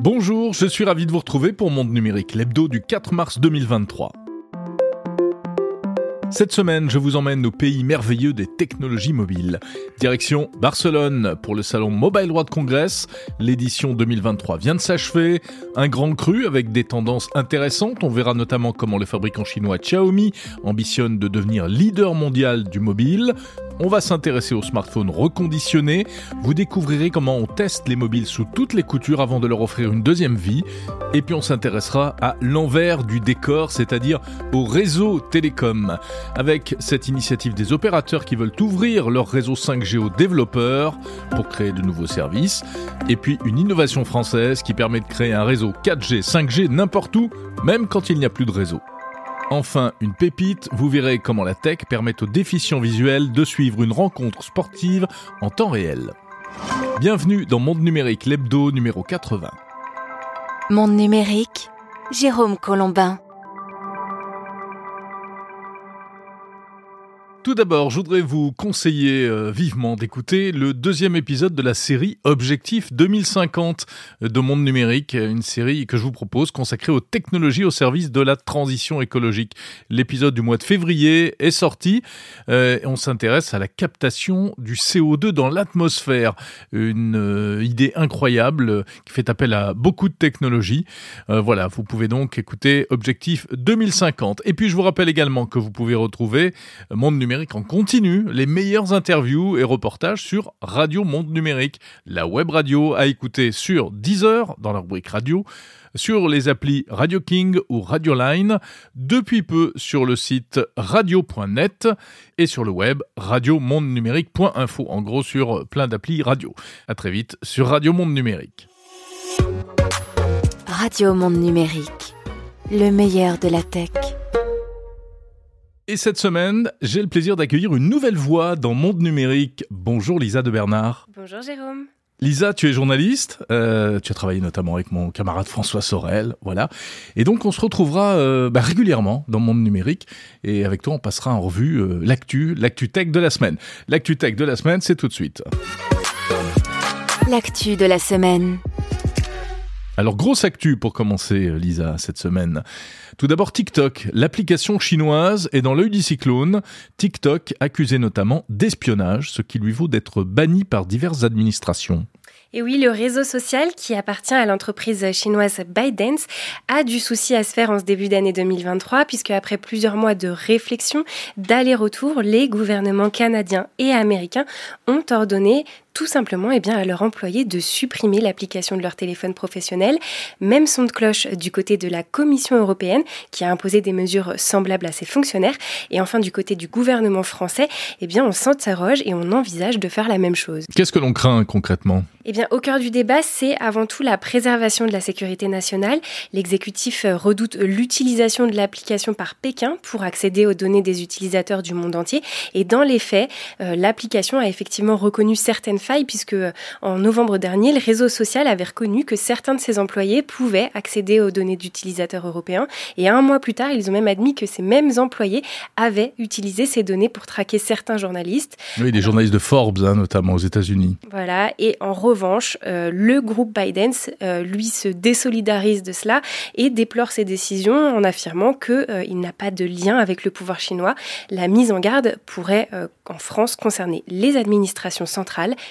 Bonjour, je suis ravi de vous retrouver pour Monde Numérique, l'hebdo du 4 mars 2023. Cette semaine, je vous emmène au pays merveilleux des technologies mobiles. Direction Barcelone pour le salon Mobile World Congress. L'édition 2023 vient de s'achever. Un grand cru avec des tendances intéressantes. On verra notamment comment le fabricant chinois Xiaomi ambitionne de devenir leader mondial du mobile. On va s'intéresser aux smartphones reconditionnés. Vous découvrirez comment on teste les mobiles sous toutes les coutures avant de leur offrir une deuxième vie. Et puis on s'intéressera à l'envers du décor, c'est-à-dire au réseau télécom. Avec cette initiative des opérateurs qui veulent ouvrir leur réseau 5G aux développeurs pour créer de nouveaux services. Et puis une innovation française qui permet de créer un réseau 4G, 5G n'importe où, même quand il n'y a plus de réseau. Enfin, une pépite, vous verrez comment la tech permet aux déficients visuels de suivre une rencontre sportive en temps réel. Bienvenue dans Monde Numérique, l'hebdo numéro 80. Monde Numérique, Jérôme Colombin. Tout d'abord, je voudrais vous conseiller euh, vivement d'écouter le deuxième épisode de la série Objectif 2050 de Monde Numérique, une série que je vous propose consacrée aux technologies au service de la transition écologique. L'épisode du mois de février est sorti. Euh, on s'intéresse à la captation du CO2 dans l'atmosphère, une euh, idée incroyable qui fait appel à beaucoup de technologies. voilà, vous pouvez donc écouter Objectif 2050. Et puis je vous rappelle également que vous pouvez retrouver Monde Numérique en continu, les meilleures interviews et reportages sur Radio Monde Numérique, la web radio à écouter sur Deezer dans la rubrique radio, sur les applis Radio King ou Radio Line, depuis peu sur le site radio.net et sur le web radiomondenumérique.info, en gros sur plein d'applis radio. À très vite sur Radio Monde Numérique. Radio Monde Numérique, le meilleur de la tech. Et cette semaine, j'ai le plaisir d'accueillir une nouvelle voix dans Monde Numérique. Bonjour Lisa de Bernard. Bonjour Jérôme. Lisa, tu es journaliste, euh, tu as travaillé notamment avec mon camarade François Sorel, voilà. Et donc on se retrouvera euh, bah, régulièrement dans Monde Numérique et avec toi on passera en revue euh, l'actu, l'actu tech de la semaine. L'actu tech de la semaine, c'est tout de suite. L'actu de la semaine. Alors, grosse actu pour commencer, Lisa, cette semaine. Tout d'abord, TikTok. L'application chinoise est dans l'œil du cyclone. TikTok accusé notamment d'espionnage, ce qui lui vaut d'être banni par diverses administrations. Et oui, le réseau social qui appartient à l'entreprise chinoise ByteDance a du souci à se faire en ce début d'année 2023 puisque après plusieurs mois de réflexion, d'aller-retour, les gouvernements canadiens et américains ont ordonné tout simplement eh bien, à leurs employés de supprimer l'application de leur téléphone professionnel. Même son de cloche du côté de la Commission européenne qui a imposé des mesures semblables à ses fonctionnaires. Et enfin du côté du gouvernement français, eh bien, on s'interroge et on envisage de faire la même chose. Qu'est-ce que l'on craint concrètement? Eh bien, au cœur du débat, c'est avant tout la préservation de la sécurité nationale. L'exécutif redoute l'utilisation de l'application par Pékin pour accéder aux données des utilisateurs du monde entier. Et dans les faits, euh, l'application a effectivement reconnu certaines puisque euh, en novembre dernier, le réseau social avait reconnu que certains de ses employés pouvaient accéder aux données d'utilisateurs européens. Et un mois plus tard, ils ont même admis que ces mêmes employés avaient utilisé ces données pour traquer certains journalistes. Oui, des journalistes de Forbes, hein, notamment aux États-Unis. Voilà. Et en revanche, euh, le groupe Biden, euh, lui, se désolidarise de cela et déplore ses décisions en affirmant qu'il n'a pas de lien avec le pouvoir chinois. La mise en garde pourrait, en France, concerner les administrations centrales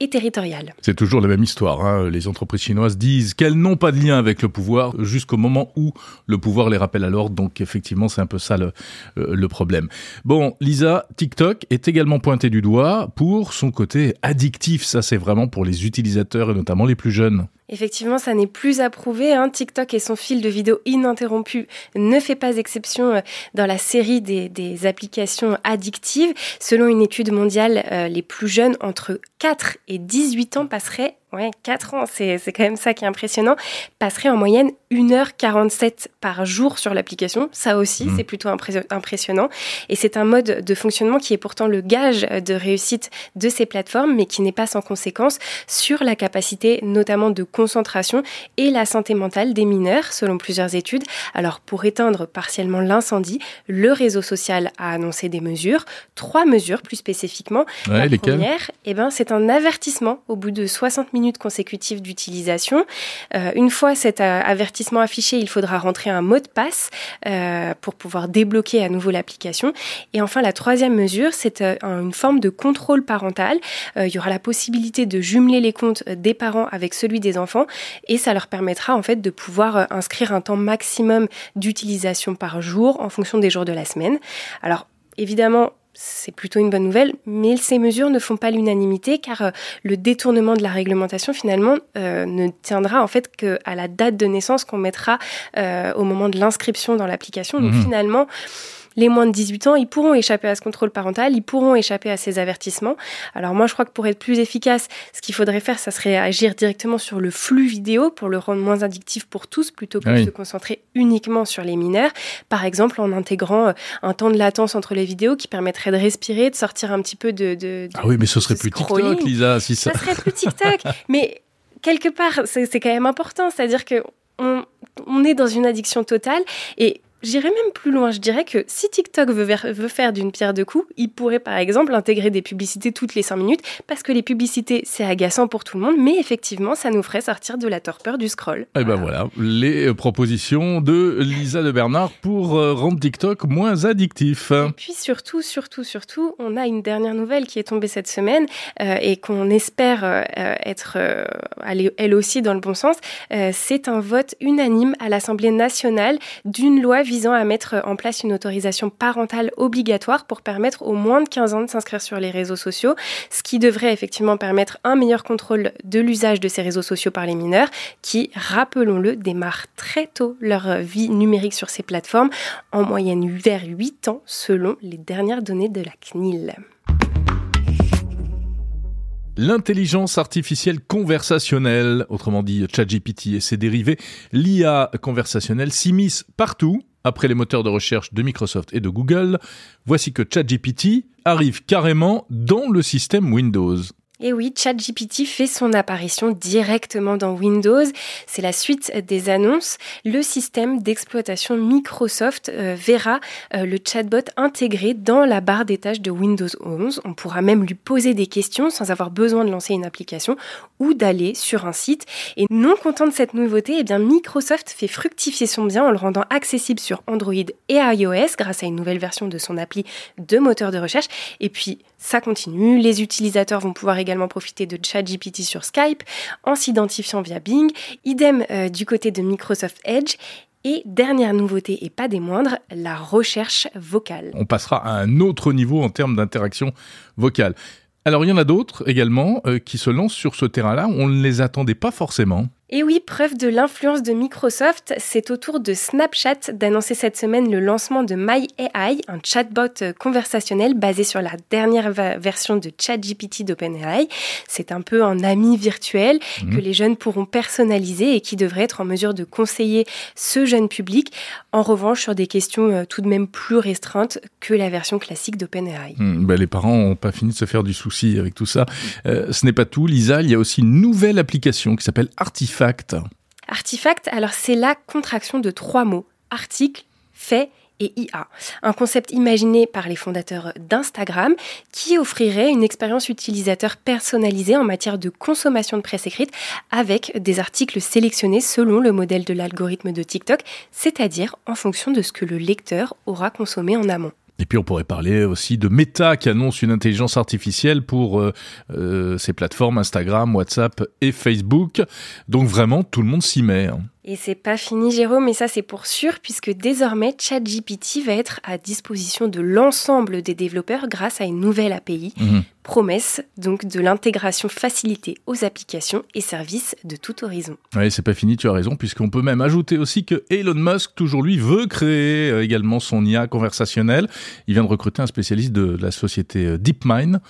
et territoriale. C'est toujours la même histoire. Hein. Les entreprises chinoises disent qu'elles n'ont pas de lien avec le pouvoir jusqu'au moment où le pouvoir les rappelle à l'ordre. Donc effectivement, c'est un peu ça le, euh, le, problème. Bon, Lisa, TikTok est également pointé du doigt pour son côté addictif. Ça, c'est vraiment pour les utilisateurs et notamment les plus jeunes. Effectivement, ça n'est plus approuvé. Hein. TikTok et son fil de vidéos ininterrompu ne fait pas exception euh, dans la série des, applications addictives. Selon une étude mondiale, euh, les plus jeunes entre 4 et 18 ans passeraient, ouais, 4 ans, c'est quand même ça qui est impressionnant, passeraient en moyenne 1h47 par jour sur l'application. Ça aussi, mmh. c'est plutôt impressionnant. Et c'est un mode de fonctionnement qui est pourtant le gage de réussite de ces plateformes, mais qui n'est pas sans conséquence sur la capacité notamment de concentration et la santé mentale des mineurs, selon plusieurs études. Alors, pour éteindre partiellement l'incendie, le réseau social a annoncé des mesures, trois mesures plus spécifiquement. la première, eh ben, c'est un avertissement au bout de 60 minutes consécutives d'utilisation. Euh, une fois cet euh, affiché, il faudra rentrer un mot de passe euh, pour pouvoir débloquer à nouveau l'application. Et enfin, la troisième mesure, c'est une forme de contrôle parental. il y aura la possibilité de jumeler les comptes des parents avec celui des enfants et ça leur permettra en fait de pouvoir inscrire un temps maximum d'utilisation par jour en fonction des jours de la semaine. Alors évidemment, c'est plutôt une bonne nouvelle, mais ces mesures ne font pas l'unanimité car euh, le détournement de la réglementation finalement euh, ne tiendra en fait qu'à la date de naissance qu'on mettra euh, au moment de l'inscription dans l'application. Donc mmh. finalement, les moins de 18 ans, ils pourront échapper à ce contrôle parental, ils pourront échapper à ces avertissements. Alors moi, je crois que pour être plus efficace, ce qu'il faudrait faire, ça serait agir directement sur le flux vidéo pour le rendre moins addictif pour tous, plutôt que de se concentrer uniquement sur les mineurs. Par exemple, en intégrant euh, un temps de latence entre les vidéos qui permettrait de respirer, de sortir un petit peu de... de, ah oui, mais ce serait plus TikTok, Lisa, si ça... Ça serait plus TikTok, mais quelque part, c'est quand même important. C'est-à-dire que on, on, est dans une addiction totale et J'irais même plus loin, je dirais que si TikTok veut, veut faire d'une pierre deux coups, il pourrait par exemple intégrer des publicités toutes les 5 minutes, parce que les publicités, c'est agaçant pour tout le monde, mais effectivement, ça nous ferait sortir de la torpeur du scroll. Et eh ben voilà, les euh, propositions de Lisa de Bernard pour euh, rendre TikTok moins addictif. Et puis surtout, surtout, surtout, on a une dernière nouvelle qui est tombée cette semaine euh, et qu'on espère être elle aussi dans le bon sens. c'est un vote unanime à l'Assemblée nationale d'une loi visant à mettre en place une autorisation parentale obligatoire pour permettre aux moins de 15 ans de s'inscrire sur les réseaux sociaux, ce qui devrait effectivement permettre un meilleur contrôle de l'usage de ces réseaux sociaux par les mineurs qui, rappelons-le, démarrent très tôt leur vie numérique sur ces plateformes, en moyenne vers 8 ans selon les dernières données de la CNIL. L'intelligence artificielle conversationnelle, autrement dit ChatGPT et ses dérivés, l'IA conversationnelle s'immisce partout après les moteurs de recherche de Microsoft et de Google. Voici que ChatGPT arrive carrément dans le système Windows. Et oui, ChatGPT fait son apparition directement dans Windows. C'est la suite des annonces. Le système d'exploitation Microsoft euh, verra euh, le chatbot intégré dans la barre des tâches de Windows 11. On pourra même lui poser des questions sans avoir besoin de lancer une application ou d'aller sur un site. Et non content de cette nouveauté, eh Microsoft fait fructifier son bien en le rendant accessible sur Android et iOS grâce à une nouvelle version de son appli de moteur de recherche. Et puis ça continue. Les utilisateurs vont pouvoir profiter de ChatGPT sur Skype en s'identifiant via Bing. Idem euh, du côté de Microsoft Edge. Et dernière nouveauté et pas des moindres, la recherche vocale. On passera à un autre niveau en termes d'interaction vocale. Alors il y en a d'autres également euh, qui se lancent sur ce terrain-là. On ne les attendait pas forcément. Et oui, preuve de l'influence de Microsoft, c'est au tour de Snapchat d'annoncer cette semaine le lancement de MyAI, un chatbot conversationnel basé sur la dernière version de ChatGPT d'OpenAI. C'est un peu un ami virtuel mhm. que les jeunes pourront personnaliser et qui devrait être en mesure de conseiller ce jeune public. En revanche, sur des questions euh, tout de même plus restreintes que la version classique d'OpenAI. Ben les parents n'ont pas fini de se faire du souci avec tout ça. Euh, ce n'est pas tout, Lisa. Il y a aussi une nouvelle application qui s'appelle Artifact Artifact alors c'est la contraction de trois mots article, fait et IA, un concept imaginé par les fondateurs d'Instagram qui offrirait une expérience utilisateur personnalisée en matière de consommation de presse écrite avec des articles sélectionnés selon le modèle de l'algorithme de TikTok, c'est-à-dire en fonction de ce que le lecteur aura consommé en amont. Et puis on pourrait parler aussi de Meta qui annonce une intelligence artificielle pour euh, euh, ces plateformes Instagram, WhatsApp et Facebook. Donc vraiment, tout le monde s'y met. Hein. Et c'est pas fini, Jérôme, mais ça c'est pour sûr, puisque désormais ChatGPT va être à disposition de l'ensemble des développeurs grâce à une nouvelle API. Mhm. Promesse donc de l'intégration facilitée aux applications et services de tout horizon. Oui, c'est pas fini, tu as raison, puisqu'on peut même ajouter aussi que Elon Musk, toujours lui, veut créer euh, également son IA conversationnel. Il vient de recruter un spécialiste de la société euh, DeepMind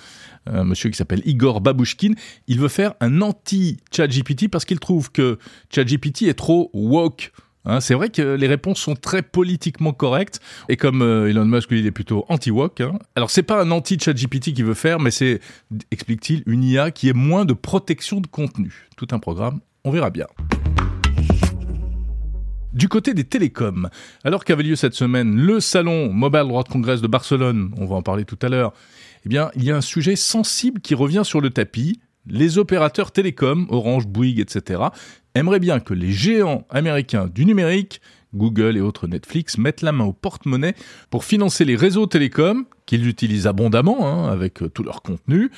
un monsieur qui s'appelle Igor Babushkin. Il veut faire un anti-ChatGPT parce qu'il trouve que ChatGPT est trop woke Hein. c'est vrai que les réponses sont très politiquement correctes et comme euh, Elon Musk lui il est plutôt anti-wok. Hein. Alors c'est pas un anti-ChatGPT qui veut faire, mais c'est, explique-t-il, une IA qui est moins de protection de contenu. Tout un programme, on verra bien. Du côté des télécoms, alors qu'avait lieu cette semaine le salon Mobile World Congress de Barcelone, on va en parler tout à l'heure, eh bien, il y a un sujet sensible qui revient sur le tapis. Les opérateurs télécoms, Orange, Bouygues, etc., aimeraient bien que les géants américains du numérique, Google et autres Netflix, mettent la main au porte-monnaie pour financer les réseaux télécoms, qu'ils utilisent abondamment, hein, avec tout leur contenu,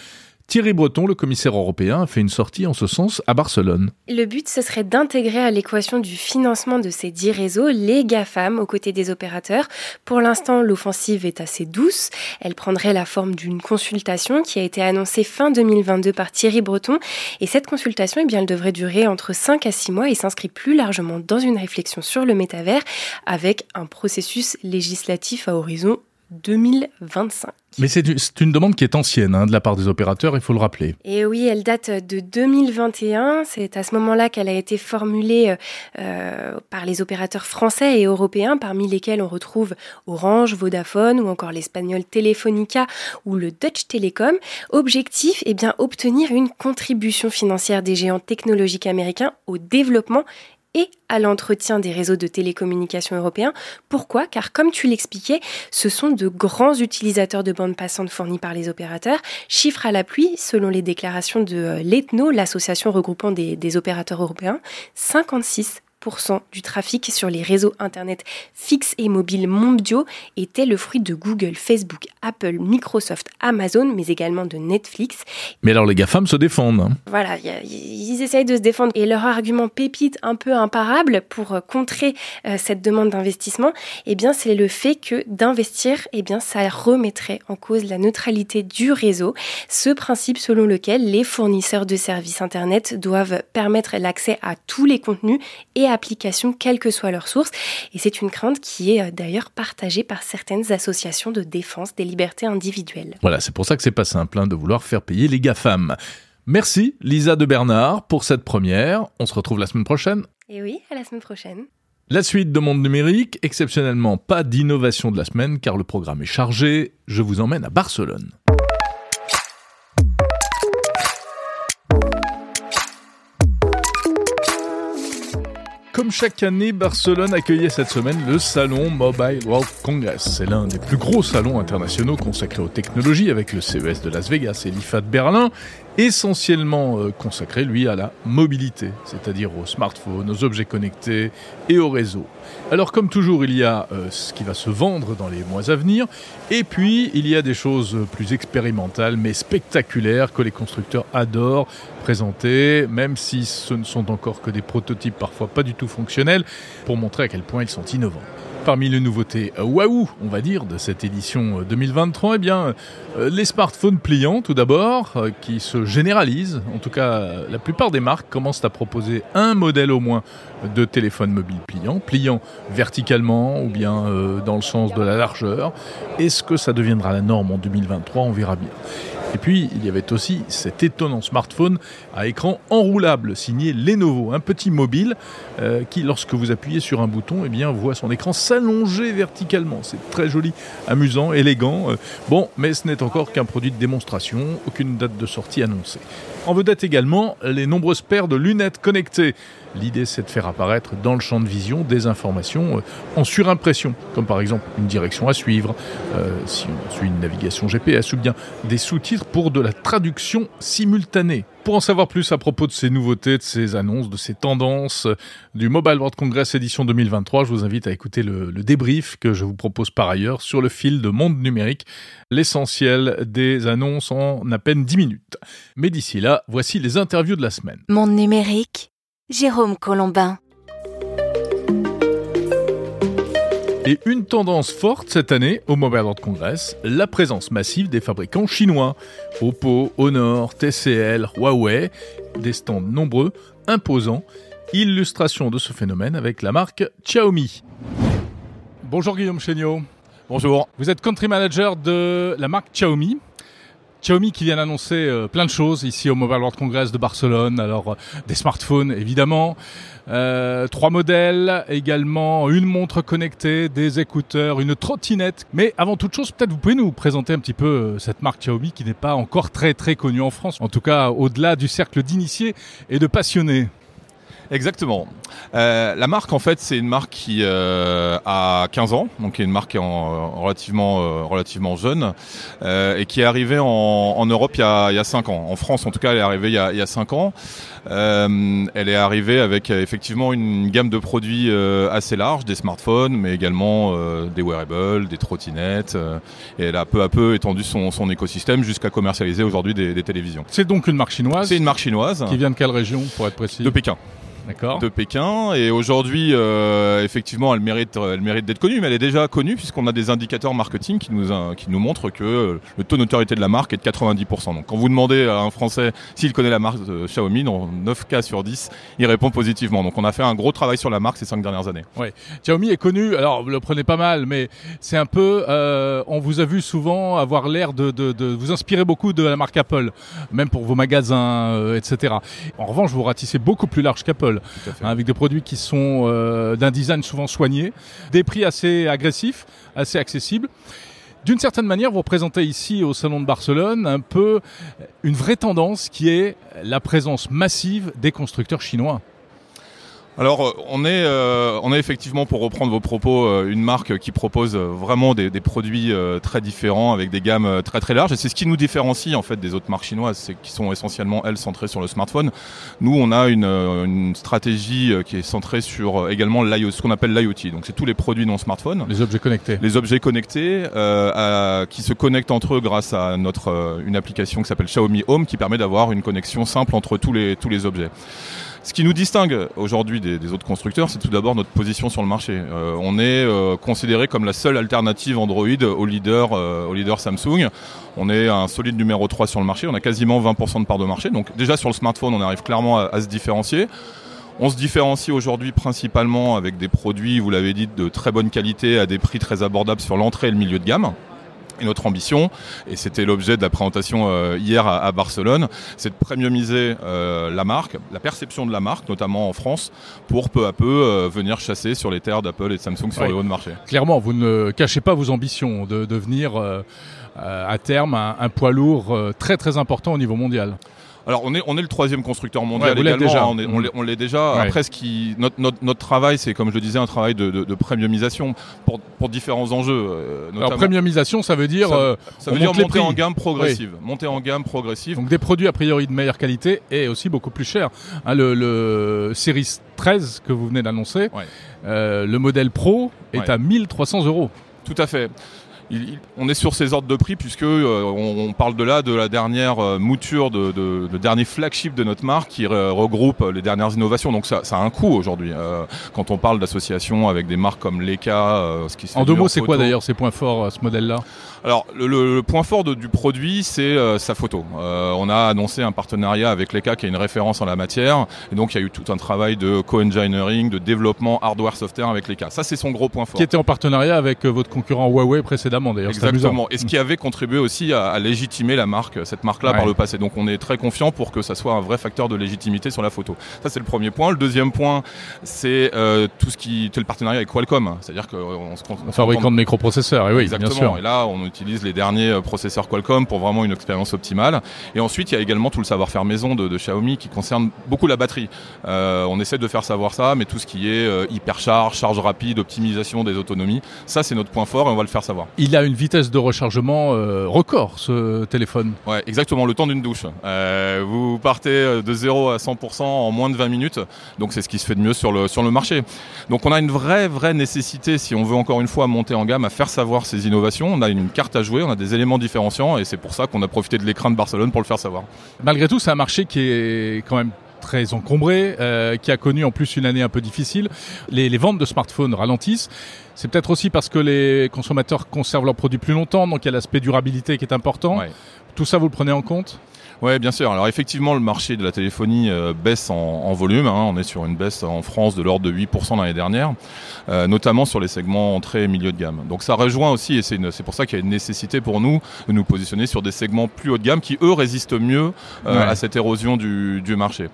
Thierry Breton, le commissaire européen, a fait une sortie en ce sens à Barcelone. Le but, ce serait d'intégrer à l'équation du financement de ces dix réseaux les GAFAM aux côtés des opérateurs. Pour l'instant, l'offensive est assez douce. Elle prendrait la forme d'une consultation qui a été annoncée fin 2022 par Thierry Breton. Et cette consultation, eh elle devrait durer entre 5 à 6 mois et s'inscrit plus largement dans une réflexion sur le métavers avec un processus législatif à horizon 2025. Mais c'est une demande qui est ancienne hein, de la part des opérateurs, il faut le rappeler. Et oui, elle date de 2021. C'est à ce moment-là qu'elle a été formulée euh, par les opérateurs français et européens, parmi lesquels on retrouve Orange, Vodafone ou encore l'espagnol Telefonica ou le Dutch Telecom. Objectif, eh bien, obtenir une contribution financière des géants technologiques américains au développement et à l'entretien des réseaux de télécommunications européens. Pourquoi? Car comme tu l'expliquais, ce sont de grands utilisateurs de bandes passantes fournis par les opérateurs. Chiffre à l'appui, selon les déclarations de euh, l'ETNO, l'association regroupant des, des opérateurs européens, 56 du trafic sur les réseaux Internet fixes et mobiles mondiaux était le fruit de Google, Facebook, Apple, Microsoft, Amazon, mais également de Netflix. Mais alors les GAFAM se défendent. Hein. Voilà, ils essayent de se défendre. Et leur argument pépite un peu imparable pour euh, contrer euh, cette demande d'investissement, eh bien, c'est le fait que d'investir, eh bien, ça remettrait en cause la neutralité du réseau. Ce principe selon lequel les fournisseurs de services Internet doivent permettre l'accès à tous les contenus et applications, quelle que soit leur source. Et c'est une crainte qui est euh, d'ailleurs partagée par certaines associations de défense des libertés individuelles. Voilà, c'est pour ça que c'est pas simple hein, de vouloir faire payer les GAFAM. Merci Lisa de Bernard pour cette première. On se retrouve la semaine prochaine. Et oui, à la semaine prochaine. La suite de Monde Numérique, exceptionnellement pas d'innovation de la semaine car le programme est chargé. Je vous emmène à Barcelone. Comme chaque année, Barcelone accueillait cette semaine le salon Mobile World Congress. C'est l'un des plus gros salons internationaux consacrés aux technologies avec le CES de Las Vegas et l'IFA de Berlin essentiellement euh, consacré, lui, à la mobilité, c'est-à-dire aux smartphones, aux objets connectés et au réseau. Alors, comme toujours, il y a euh, ce qui va se vendre dans les mois à venir, et puis il y a des choses plus expérimentales, mais spectaculaires, que les constructeurs adorent présenter, même si ce ne sont encore que des prototypes parfois pas du tout fonctionnels, pour montrer à quel point ils sont innovants parmi les nouveautés euh, waouh, on va dire, de cette édition 2023 euh, Eh bien, euh, les smartphones pliants, tout d'abord, qui se généralisent. En tout cas, la plupart des marques commencent à proposer un modèle au moins de téléphone mobile pliant, pliant verticalement ou bien dans le sens de la largeur. Est-ce que ça deviendra la norme en 2023 On verra bien. Et puis, il y avait aussi cet étonnant smartphone à écran enroulable signé Lenovo, un petit mobile euh, qui, lorsque vous appuyez sur un bouton, eh bien, voit son écran s'allonger verticalement. C'est très joli, amusant, élégant. Euh, bon, mais ce n'est encore qu'un produit de démonstration, aucune date de sortie annoncée. En vedette également les nombreuses paires de lunettes connectées. L'idée, c'est de faire apparaître dans le champ de vision des informations euh, en surimpression, comme par exemple une direction à suivre, euh, si on suit une navigation GPS, ou bien des sous-titres pour de la traduction simultanée. Pour en savoir plus à propos de ces nouveautés, de ces annonces, de ces tendances euh, du Mobile World Congress édition 2023, je vous invite à écouter le, le débrief que je vous propose par ailleurs sur le fil de Monde Numérique, l'essentiel des annonces en à peine 10 minutes. Mais d'ici là, voici les interviews de la semaine. Monde Numérique Jérôme Colombin. Et une tendance forte cette année au Mobile World Congress, la présence massive des fabricants chinois. Oppo, Honor, TCL, Huawei, des stands nombreux, imposants. Illustration de ce phénomène avec la marque Xiaomi. Bonjour Guillaume Chéniaud. Bonjour. Vous êtes country manager de la marque Xiaomi. Xiaomi qui vient d'annoncer euh, plein de choses ici au Mobile World Congress de Barcelone. Alors euh, des smartphones évidemment, euh, trois modèles, également une montre connectée, des écouteurs, une trottinette. Mais avant toute chose, peut-être vous pouvez nous présenter un petit peu cette marque Xiaomi qui n'est pas encore très très connue en France, en tout cas au-delà du cercle d'initiés et de passionnés. Exactement. Euh, la marque, en fait, c'est une marque qui euh, a 15 ans, donc qui est une marque en, en relativement, euh, relativement jeune, euh, et qui est arrivée en, en Europe il y, a, il y, a, 5 ans. En France, en tout cas, elle est arrivée il y a, il y a 5 ans. Euh, elle est arrivée avec effectivement une gamme de produits assez large, des smartphones, mais également des wearables, des trottinettes, et elle a peu à peu étendu son, son écosystème jusqu'à commercialiser aujourd'hui des, des télévisions. C'est donc une marque chinoise C'est une marque chinoise. Qui vient de quelle région, pour être précis? De Pékin de Pékin. Et aujourd'hui, euh, effectivement, elle mérite, elle mérite d'être connue, mais elle est déjà connue puisqu'on a des indicateurs marketing qui nous, qui nous montrent que le taux d'autorité de la marque est de 90%. Donc quand vous demandez à un Français s'il connaît la marque de Xiaomi, dans 9 cas sur 10, il répond positivement. Donc on a fait un gros travail sur la marque ces 5 dernières années. Oui, Xiaomi est connu, alors vous le prenez pas mal, mais c'est un peu, euh, on vous a vu souvent avoir l'air de, de, de, vous inspirer beaucoup de la marque Apple, même pour vos magasins, euh, etc. En revanche, vous ratissez beaucoup plus large qu'Apple, hein, avec des produits qui sont euh, d'un design souvent soigné, des prix assez agressifs, assez accessibles. D'une certaine manière, vous représentez ici au Salon de Barcelone un peu une vraie tendance qui est la présence massive des constructeurs chinois. Alors, euh, on est, euh, on est effectivement, pour reprendre vos propos, euh, une marque qui propose vraiment des, des produits très différents avec des gammes très très larges. Et c'est ce qui nous différencie en fait des autres marques chinoises, c'est qui sont essentiellement elles centrées sur le smartphone. Nous, on a une, une stratégie qui est centrée sur également ce qu'on appelle l'IoT. Donc, c'est tous les produits non smartphone. Les objets connectés. Les objets connectés à, qui se connectent entre eux grâce à notre une application qui s'appelle Xiaomi Home, qui permet d'avoir une connexion simple entre tous les tous les objets. Ce qui nous distingue aujourd'hui des, autres constructeurs, c'est tout d'abord notre position sur le marché. Euh, on est euh, considéré comme la seule alternative Android au leader, euh, au Samsung. On est un solide numéro 3 sur le marché. On a quasiment 20% de part de marché. Donc déjà sur le smartphone, on arrive clairement à se différencier. On se différencie aujourd'hui principalement avec des produits, vous l'avez dit, de très bonne qualité à des prix très abordables sur l'entrée et le milieu de gamme. Et notre ambition, et c'était l'objet de la présentation euh, hier à, à Barcelone, c'est de premiumiser euh, la marque, la perception de la marque, notamment en France, pour peu à peu euh, venir chasser sur les terres d'Apple et de Samsung sur les hauts de marché. Clairement, vous ne cachez pas vos ambitions de devenir à terme un, un poids lourd très très important au niveau mondial. Alors on est on est le troisième constructeur mondial Ouais, également. déjà. hein, On est- on l'est- déjà. Ouais. Après, ce qui notre notre, notre travail, c'est comme je le disais, un travail de, de, de premiumisation pour pour différents enjeux. euh, Alors premiumisation, ça veut dire Ça- euh, ça on veut dire monter prix. en gamme progressive. Monter en gamme progressive. donc des produits a priori de meilleure qualité et aussi beaucoup plus chers. Hein, le, le Series 13 que vous venez d'annoncer, Ouais. euh, le modèle Pro est à 1300 euros. Tout à fait. Il- il- on est sur ces ordres de prix puisque euh, on, on parle de là de la dernière euh, mouture de, de, de dernier flagship de notre marque qui re- regroupe les dernières innovations. Donc ça, ça a un coût aujourd'hui. Euh, quand on parle d'association avec des marques comme Leica, euh, ce qui En deux mots, c'est quoi d'ailleurs ces points forts, euh, ce modèle-là? Alors le, le- le point fort de- du produit, c'est euh, sa photo. Euh, on a annoncé un partenariat avec Leica qui est une référence en la matière, et donc il y a eu tout un travail de co-engineering, de développement hardware-software avec Leica. Ça, c'est son gros point fort. Qui était en partenariat avec euh, votre concurrent Huawei précédemment d'ailleurs. Exactement. Et ce qui avait contribué aussi à, à légitimer la marque, cette marque-là Ouais. par le passé. Donc on est très confiant pour que ça soit un vrai facteur de légitimité sur la photo. Ça c'est le premier point. Le deuxième point, c'est euh, tout ce qui, le partenariat avec Qualcomm. C'est-à-dire qu'on se, on se Fabricant de microprocesseurs, et oui, Exactement. bien sûr. Et là, on utilise les derniers euh, processeurs Qualcomm pour vraiment une expérience optimale. Et ensuite, il y a également tout le savoir-faire maison de, de Xiaomi qui concerne beaucoup la batterie. Euh, on essaie de faire savoir ça, mais tout ce qui est euh, hypercharge, charge rapide, optimisation des autonomies, ça c'est notre point fort et on va le faire savoir. Il a une vitesse de rechargement euh, record, ce téléphone. Ouais, exactement, le temps d'une douche. Vous partez de 0 à 100% en moins de 20 minutes, donc c'est ce qui se fait de mieux sur le, sur le marché. Donc on a une vraie, vraie nécessité, si on veut encore une fois monter en gamme, à faire savoir ces innovations. On a une carte à jouer, on a des éléments différenciants, et c'est pour ça qu'on a profité de l'écran de Barcelone pour le faire savoir. Malgré tout, c'est un marché qui est quand même très encombré, euh, qui a connu en plus une année un peu difficile. Les, les ventes de smartphones ralentissent. C'est peut-être aussi parce que les consommateurs conservent leurs produits plus longtemps, donc il y a l'aspect durabilité qui est important. Ouais. Tout ça, vous le prenez en compte? Oui, bien sûr. Alors effectivement, le marché de la téléphonie euh, baisse en, volume. Hein. On est sur une baisse en France de l'ordre de 8% l'année dernière, euh, notamment sur les segments entrée et milieu de gamme. Donc ça rejoint aussi, et c'est pour ça qu'il y a une nécessité pour nous de nous positionner sur des segments plus haut de gamme qui, eux, résistent mieux à cette érosion du, du marché.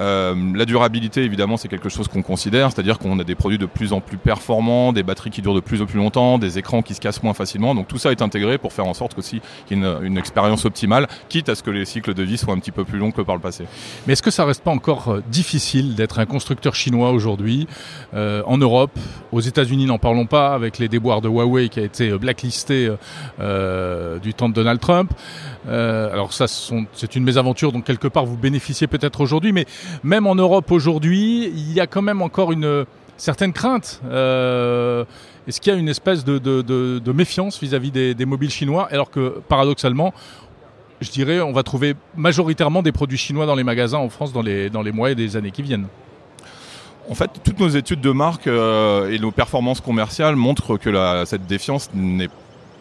La durabilité, évidemment, c'est quelque chose qu'on considère, c'est-à-dire qu'on a des produits de plus en plus performants, des batteries qui durent de plus en plus longtemps, des écrans qui se cassent moins facilement. Donc tout ça est intégré pour faire en sorte qu'il y ait une, expérience optimale, quitte à ce que les cycles de vie soient un petit peu plus longs que par le passé. Mais est-ce que ça reste pas encore euh, difficile d'être un constructeur chinois aujourd'hui euh, en Europe, aux États-Unis, n'en parlons pas, avec les déboires de Huawei qui a été euh, blacklisté du temps de Donald Trump. alors ça, c'est une mésaventure, donc quelque part vous bénéficiez peut-être aujourd'hui, mais même en Europe aujourd'hui, il y a quand même encore une certaine crainte. Est-ce qu'il y a une espèce de, méfiance vis-à-vis des, mobiles chinois, alors que paradoxalement, je dirais, on va trouver majoritairement des produits chinois dans les magasins en France dans les, mois et des années qui viennent? En fait, toutes nos études de marque euh, et nos performances commerciales montrent que cette défiance n'est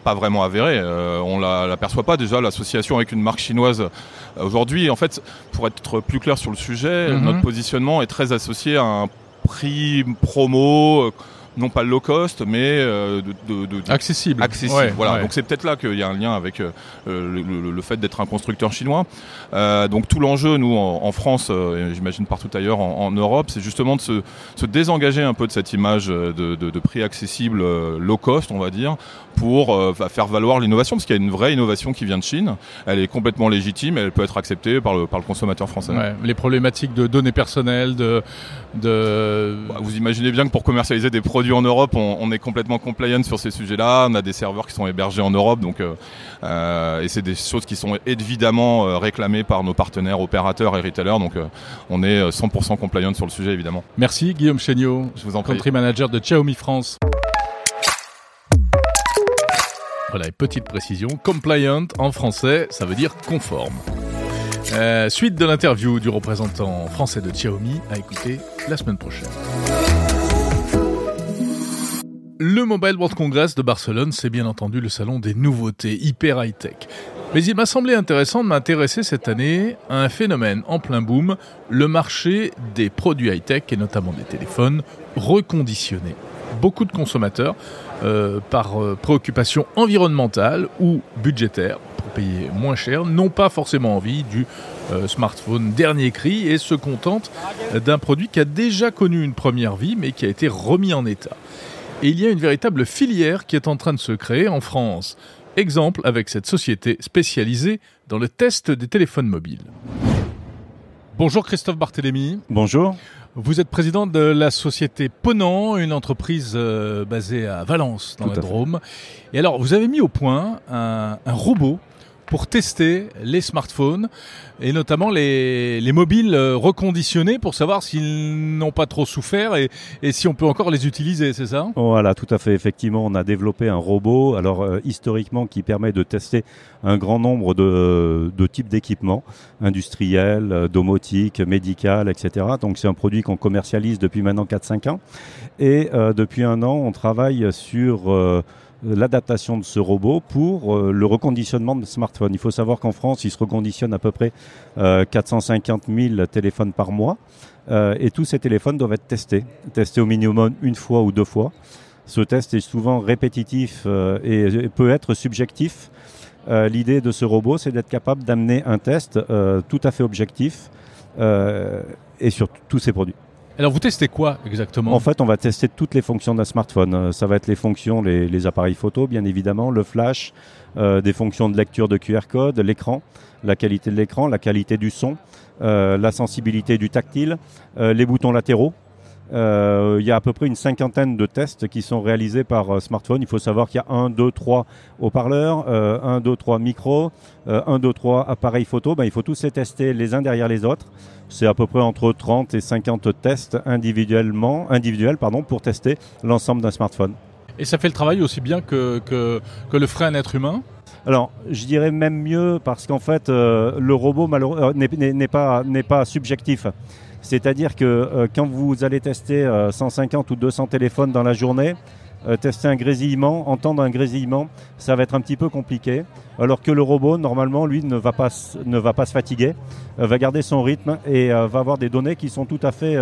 pas vraiment avérée. Euh, on ne l'aperçoit pas déjà, l'association avec une marque chinoise. Euh, aujourd'hui, en fait, pour être plus clair sur le sujet, mhm. notre positionnement est très associé à un prix promo non pas low cost, mais euh, de, accessible. Accessible. voilà. Donc c'est peut-être là qu'il y a un lien avec euh, le, fait d'être un constructeur chinois. Euh, donc tout l'enjeu, nous en, France, et j'imagine partout ailleurs en, Europe, c'est justement de se, se, désengager un peu de cette image de, prix accessible low cost, on va dire, pour faire valoir l'innovation, parce qu'il y a une vraie innovation qui vient de Chine. Elle est complètement légitime, elle peut être acceptée par le, par le consommateur français. les problématiques de données personnelles, de, de... Bah, vous imaginez bien que pour commercialiser des produits en Europe, on, est complètement compliant sur ces sujets-là. On a des serveurs qui sont hébergés en Europe, donc euh, euh, et c'est des choses qui sont évidemment euh, réclamées par nos partenaires opérateurs et retailers. Donc on est 100% compliant sur le sujet, évidemment. Merci Guillaume Chéniaud, je vous en prie. Country Manager de Xiaomi France. Voilà, petite précision, compliant en français, ça veut dire conforme. suite de l'interview du représentant français de Xiaomi à écouter la semaine prochaine. Le Mobile World Congress de Barcelone, c'est bien entendu le salon des nouveautés hyper high-tech. Mais il m'a semblé intéressant de m'intéresser cette année à un phénomène en plein boom, le marché des produits high-tech et notamment des téléphones reconditionnés. Beaucoup de consommateurs, euh, par euh, préoccupation environnementale ou budgétaire, pour payer moins cher, n'ont pas forcément envie du euh, smartphone dernier cri et se contentent d'un produit qui a déjà connu une première vie mais qui a été remis en état. Et il y a une véritable filière qui est en train de se créer en France. Exemple avec cette société spécialisée dans le test des téléphones mobiles. Bonjour Christophe Barthélémy. Bonjour. Vous êtes président de la société Ponant, une entreprise euh, basée à Valence, dans le Drôme. Et alors, vous avez mis au point un robot pour tester les smartphones et notamment les, les mobiles euh, reconditionnés pour savoir s'ils n'ont pas trop souffert et, et, si on peut encore les utiliser, c'est ça? Voilà, tout à fait. Effectivement, on a développé un robot, alors euh, historiquement, qui permet de tester un grand nombre de, de types d'équipements industriels, euh, domotiques, médical, etc. Donc c'est un produit qu'on commercialise depuis maintenant 4-5 ans. Et depuis un an, on travaille sur euh, l'adaptation de ce robot pour euh, le reconditionnement de smartphones. Il faut savoir qu'en France, il se reconditionne à peu près 450 euh, 000 téléphones par mois. et tous ces téléphones doivent être testés, testés au minimum une fois ou deux fois. Ce test est souvent répétitif et peut être subjectif. L'idée de ce robot, c'est d'être capable d'amener un test tout à fait objectif et sur tous ces produits. Alors vous testez quoi exactement En fait, on va tester toutes les fonctions d'un smartphone. Euh, ça va être les fonctions, les, appareils photo, bien évidemment, le flash, euh, des fonctions de lecture de QR code, l'écran, la qualité de l'écran, la qualité du son, euh, la sensibilité du tactile, les boutons latéraux. Euh, il y a à peu près une cinquantaine de tests qui sont réalisés par euh, smartphone. Il faut savoir qu'il y a 1, 2, 3 haut-parleurs, 1, 2, 3 micros, 1, 2, 3 appareils photo. Ben, il faut tous les tester les uns derrière les autres. C'est à peu près entre 30 et 50 tests individuellement, individuels pardon, pour tester l'ensemble d'un smartphone. Et ça fait le travail aussi bien que, que, que le ferait un être humain? Alors, je dirais même mieux parce qu'en fait, euh, le robot n'est pas, pas subjectif. C'est-à-dire que euh, quand vous allez tester 150 euh, ou 200 téléphones dans la journée, euh, tester un grésillement, entendre un grésillement, ça va être un petit peu compliqué. Alors que le robot, normalement, lui, ne va pas, se fatiguer, va garder son rythme et va avoir des données qui sont tout à fait,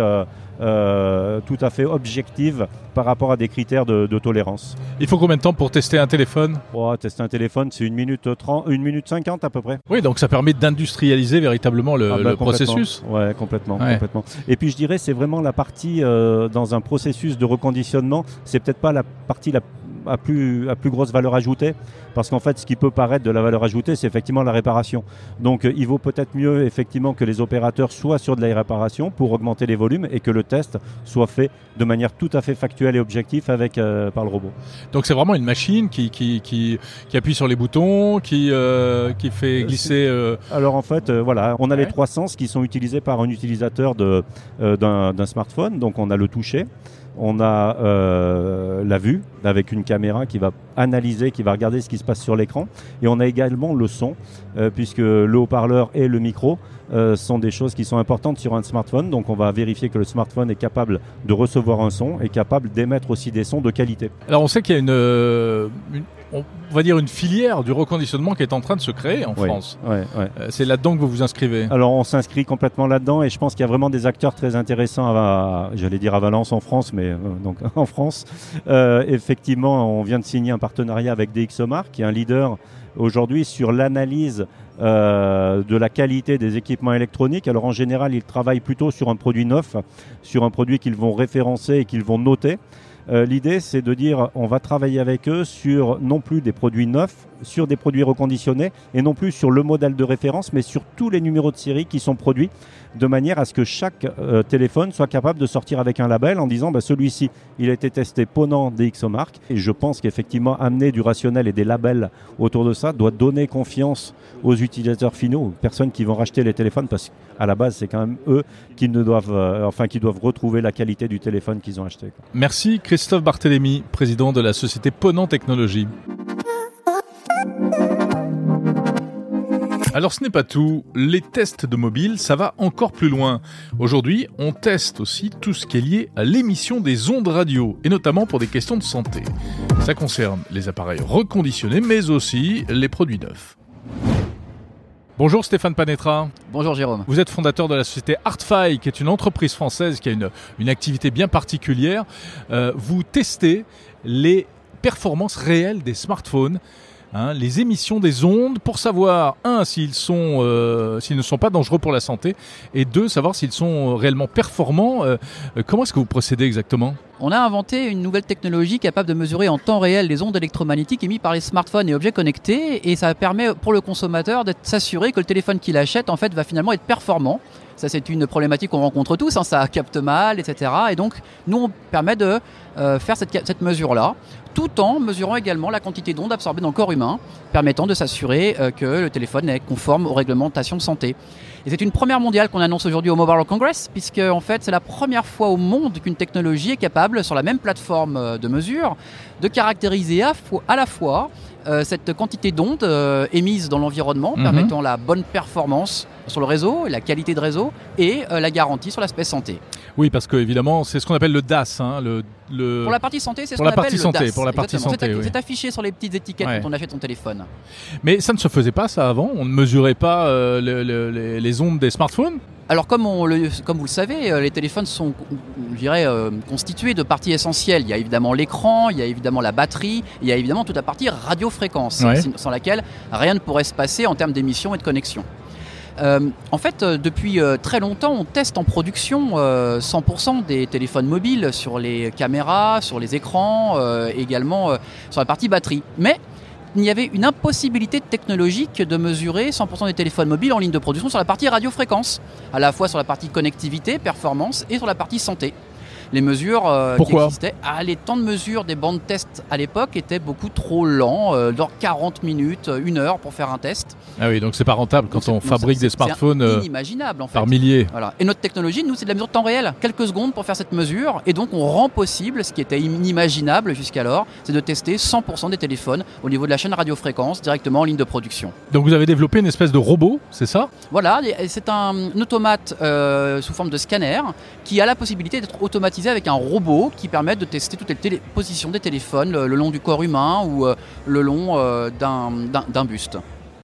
tout à fait objectives par rapport à des critères de, tolérance. Il faut combien de temps pour tester un téléphone oh, Tester un téléphone, c'est une minute 30, une minute 50 à peu près. Oui, donc ça permet d'industrialiser véritablement le, ah bah, processus. Ouais, complètement, complètement. Et puis je dirais, c'est vraiment la partie dans un processus de reconditionnement. C'est peut-être pas la partie la, à, plus, à plus grosse valeur ajoutée, parce qu'en fait, ce qui peut paraître de la valeur ajoutée, c'est effectivement la réparation. Donc, euh, il vaut peut-être mieux effectivement que les opérateurs soient sur de la réparation pour augmenter les volumes et que le test soit fait de manière tout à fait factuelle et objective avec, euh, par le robot. Donc, c'est vraiment une machine qui, qui, qui, appuie sur les boutons, qui, euh, qui fait glisser. Alors, en fait, voilà, on a les trois sens qui sont utilisés par un utilisateur d'un smartphone. Donc, on a le toucher on a euh, la vue avec une caméra qui va analyser, qui va regarder ce qui se passe sur l'écran. Et on a également le son, euh, puisque le haut-parleur et le micro euh, sont des choses qui sont importantes sur un smartphone. Donc on va vérifier que le smartphone est capable de recevoir un son et capable d'émettre aussi des sons de qualité. Alors on sait qu'il y a une, on va dire une filière du reconditionnement qui est en train de se créer en France. c'est là-dedans que vous vous inscrivez. Alors on s'inscrit complètement là-dedans et je pense qu'il y a vraiment des acteurs très intéressants à, j'allais dire à Valence en France, mais donc en France. effectivement, on vient de signer un partenariat avec DxOMark, qui est un leader aujourd'hui sur l'analyse euh, de la qualité des équipements électroniques. Alors en général, ils travaillent plutôt sur un produit neuf, sur un produit qu'ils vont référencer et qu'ils vont noter. Euh, l'idée, c'est de dire on va travailler avec eux sur non plus des produits neufs, sur des produits reconditionnés et non plus sur le modèle de référence, mais sur tous les numéros de série qui sont produits de manière à ce que chaque euh, téléphone soit capable de sortir avec un label en disant bah, celui-ci, il a été testé Ponant DxOMark. Et je pense qu'effectivement, amener du rationnel et des labels autour de ça doit donner confiance aux utilisateurs finaux, aux personnes qui vont racheter les téléphones, parce qu'à la base, c'est quand même eux qui, ne doivent, euh, enfin, qui doivent retrouver la qualité du téléphone qu'ils ont acheté. Merci Christophe Barthélémy, président de la société Ponant Technologies. Alors ce n'est pas tout, les tests de mobile, ça va encore plus loin. Aujourd'hui, on teste aussi tout ce qui est lié à l'émission des ondes radio, et notamment pour des questions de santé. Ça concerne les appareils reconditionnés, mais aussi les produits neufs. Bonjour Stéphane Panetra. Bonjour Jérôme. Vous êtes fondateur de la société Artfy, qui est une entreprise française qui a une, une activité bien particulière. Euh, vous testez les performances réelles des smartphones Hein, les émissions des ondes pour savoir un s'ils sont euh, s'ils ne sont pas dangereux pour la santé et deux savoir s'ils sont réellement performants. Euh, euh, comment est-ce que vous procédez exactement? On a inventé une nouvelle technologie capable de mesurer en temps réel les ondes électromagnétiques émises par les smartphones et objets connectés et ça permet pour le consommateur de s'assurer que le téléphone qu'il achète en fait va finalement être performant. Ça, c'est une problématique qu'on rencontre tous. Hein, ça capte mal, etc. Et donc, nous, on permet de faire cette, cette mesure-là tout en mesurant également la quantité d'ondes absorbées dans le corps humain, permettant de s'assurer euh, que le téléphone est conforme aux réglementations de santé. Et c'est une première mondiale qu'on annonce aujourd'hui au Mobile World Congress, puisque en fait c'est la première fois au monde qu'une technologie est capable, sur la même plateforme euh, de mesure, de caractériser à, la fois euh, cette quantité d'ondes émises dans l'environnement, mhm. permettant la bonne performance sur le réseau, la qualité de réseau et la garantie sur l'aspect santé. Oui, parce que évidemment, c'est ce qu'on appelle le DAS, hein, le pour la partie santé, c'est ce qu'on appelle le santé, DAS. Pour la partie santé, C'est affiché sur les petites étiquettes quand on achète son téléphone. Mais ça ne se faisait pas ça avant On ne mesurait pas euh, les ondes des smartphones alors comme, on le, comme vous le savez, euh, les téléphones sont, je dirais, euh, constitués de parties essentielles. Il y a évidemment l'écran, il y a évidemment la batterie, il y a évidemment toute la partie radiofréquence, sans laquelle rien ne pourrait se passer en termes d'émissions et de connexion. Euh, en fait, euh, depuis euh, très longtemps, on teste en production 100% des téléphones mobiles sur les caméras, sur les écrans, également sur la partie batterie. Mais il y avait une impossibilité technologique de mesurer 100% des téléphones mobiles en ligne de production sur la partie radiofréquence, à la fois sur la partie connectivité, performance et sur la partie santé les mesures qui existaient. Ah, les temps de mesure des bandes test à l'époque étaient beaucoup trop lents, euh, 40 minutes, une heure pour faire un test. Ah oui, donc c'est pas rentable quand Donc, on fabrique des smartphones euh, inimaginable en fait. par milliers. Voilà. Et notre technologie, nous, c'est de la mesure de temps réel. Quelques secondes pour faire cette mesure. Et donc, on rend possible ce qui était inimaginable jusqu'alors, c'est de tester 100% des téléphones au niveau de la chaîne radiofréquence directement en ligne de production. Donc vous avez développé une espèce de robot, c'est ça? Voilà, c'est un automate euh, sous forme de scanner qui a la possibilité d'être automatisé avec un robot qui permet de tester toutes les télé- positions des téléphones le, le long du corps humain ou euh, le long euh, d'un- d'un d'un buste.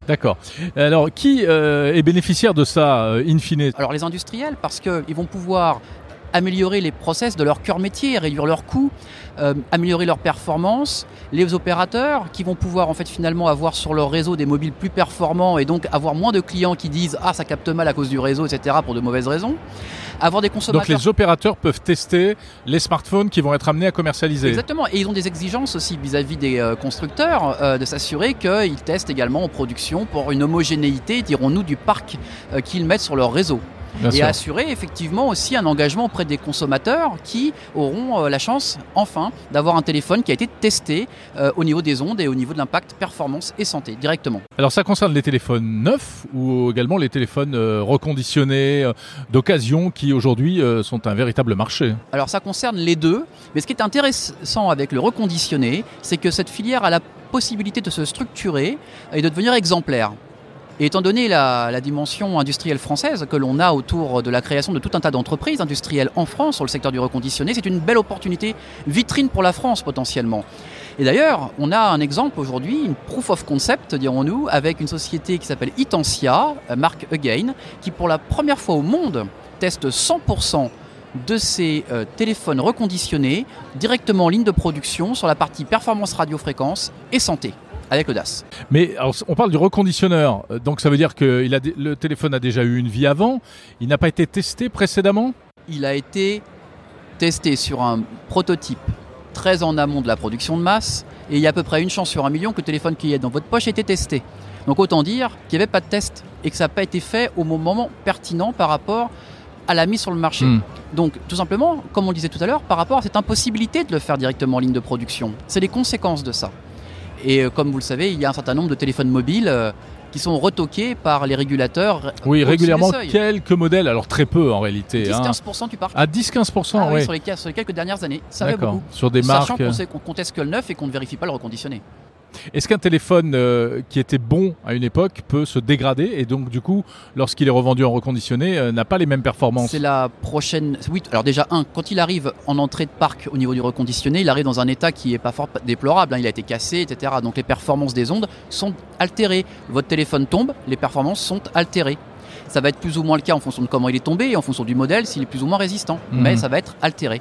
D'accord. Alors qui euh, est bénéficiaire de ça, euh, in fine? Alors les industriels, parce qu'ils vont pouvoir améliorer les process de leur cœur métier, réduire leurs coûts, euh, améliorer leurs performances. Les opérateurs qui vont pouvoir en fait finalement avoir sur leur réseau des mobiles plus performants et donc avoir moins de clients qui disent ah ça capte mal à cause du réseau etc pour de mauvaises raisons. Avoir des Donc consommateurs les opérateurs peuvent tester les smartphones qui vont être amenés à commercialiser. Exactement, et ils ont des exigences aussi vis-à-vis des euh, constructeurs euh, de s'assurer qu'ils testent également en production pour une homogénéité, dirons-nous, du parc euh, qu'ils mettent sur leur réseau. Bien et sûr. assurer effectivement aussi un engagement auprès des consommateurs qui auront euh, la chance, enfin, d'avoir un téléphone qui a été testé euh, au niveau des ondes et au niveau de l'impact performance et santé directement. Alors ça concerne les téléphones neufs ou également les téléphones euh, reconditionnés d'occasion qui aujourd'hui sont un véritable marché. Alors ça concerne les deux, mais ce qui est intéressant avec le reconditionné, c'est que cette filière a la possibilité de se structurer et de devenir exemplaire. Et étant donné la, dimension industrielle française que l'on a autour de la création de tout un tas d'entreprises industrielles en France sur le secteur du reconditionné, c'est une belle opportunité vitrine pour la France potentiellement. Et d'ailleurs, on a un exemple aujourd'hui, une proof of concept, dirons-nous, avec une société qui s'appelle Itensia, euh, marque Again, qui pour la première fois au monde teste 100% de ces euh, téléphones reconditionnés directement en ligne de production sur la partie performance radiofréquence et santé avec DAS. Mais alors, on parle du reconditionneur, euh, donc ça veut dire que il a dé- le téléphone a déjà eu une vie avant, il n'a pas été testé précédemment? Il a été testé sur un prototype très en amont de la production de masse et il y a à peu près une chance sur un million que le téléphone qui est dans votre poche ait été testé. Donc autant dire qu'il n'y avait pas de test et que ça n'a pas été fait au moment pertinent par rapport à la mise sur le marché. Hmm. Donc tout simplement, comme on le disait tout à l'heure, par rapport à cette impossibilité de le faire directement en ligne de production. C'est les conséquences de ça. Et euh, comme vous le savez, il y a un certain nombre de téléphones mobiles euh, qui sont retoqués par les régulateurs. Oui, régulièrement quelques modèles, alors très peu en réalité. hein. 10-15% du parc. À 10-15%, Ah oui, sur, les, sur les quelques dernières années, ça va D'accord. beaucoup. Sur des Sachant marques. euh, qu'on sait qu'on qu'on teste que le neuf et qu'on ne vérifie pas le reconditionné. Est-ce qu'un téléphone euh, qui était bon à une époque peut se dégrader et donc du coup, lorsqu'il est revendu en reconditionné, euh, n'a pas les mêmes performances C'est la prochaine. Oui, alors déjà, un, quand il arrive en entrée de parc au niveau du reconditionné, il arrive dans un état qui est pas fort déplorable. hein. Il a été cassé, etc. Donc les performances des ondes sont altérées. Votre téléphone tombe, les performances sont altérées. Ça va être plus ou moins le cas en fonction de comment il est tombé et en fonction du modèle, s'il est plus ou moins résistant. Mhm. Mais ça va être altéré.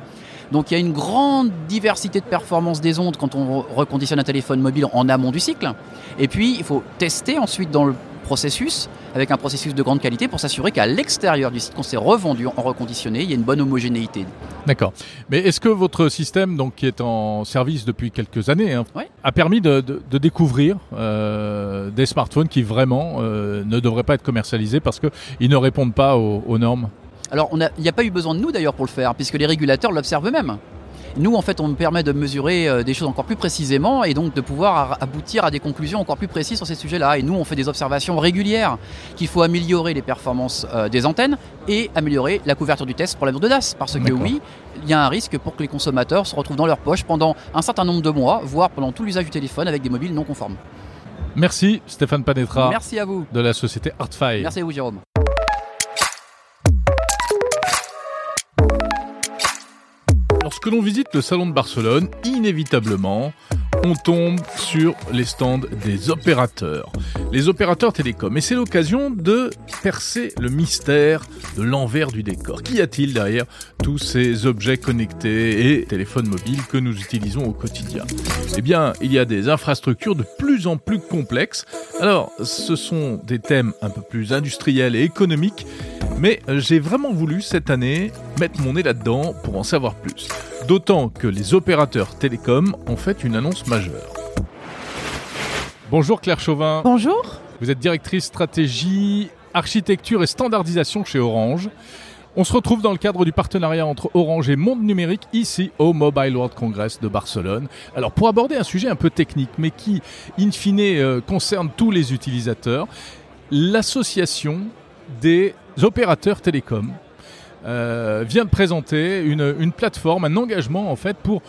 Donc il y a une grande diversité de performances des ondes quand on re- reconditionne un téléphone mobile en amont du cycle. Et puis il faut tester ensuite dans le processus, avec un processus de grande qualité, pour s'assurer qu'à l'extérieur du site, qu'on s'est revendu en reconditionné, il y a une bonne homogénéité. D'accord. Mais est-ce que votre système, donc qui est en service depuis quelques années, hein, a permis de, de- de découvrir euh, des smartphones qui vraiment euh, ne devraient pas être commercialisés parce qu'ils ne répondent pas aux, aux normes? Alors il n'y a pas eu besoin de nous d'ailleurs pour le faire, puisque les régulateurs l'observent eux-mêmes. Nous, en fait, on permet de mesurer euh, des choses encore plus précisément et donc de pouvoir aboutir à des conclusions encore plus précises sur ces sujets-là. Et nous, on fait des observations régulières qu'il faut améliorer les performances euh, des antennes et améliorer la couverture du test pour la mesure de DAS. Parce que oui, il y a un risque pour que les consommateurs se retrouvent dans leur poche pendant un certain nombre de mois, voire pendant tout l'usage du téléphone avec des mobiles non conformes. Merci Stéphane Panetra Merci à vous. de la société Artfile. Merci à vous, Jérôme. Lorsque l'on visite le salon de Barcelone, inévitablement, on tombe sur les stands des opérateurs. Les opérateurs télécoms. Et c'est l'occasion de percer le mystère de l'envers du décor. Qu'y a-t-il derrière tous ces objets connectés et téléphones mobiles que nous utilisons au quotidien? Eh bien, il y a des infrastructures de plus en plus complexes. Alors, ce sont des thèmes un peu plus industriels et économiques mais euh, j'ai vraiment voulu cette année mettre mon nez là-dedans pour en savoir plus. D'autant que les opérateurs télécoms ont fait une annonce majeure. Bonjour Claire Chauvin, Bonjour. vous êtes directrice stratégie, architecture et standardisation chez Orange. On se retrouve dans le cadre du partenariat entre Orange et Monde Numérique ici au Mobile World Congress de Barcelone. Alors pour aborder un sujet un peu technique mais qui in fine euh, concerne tous les utilisateurs, l'association des opérateurs télécoms euh, vient de présenter une, une plateforme, un engagement en fait pour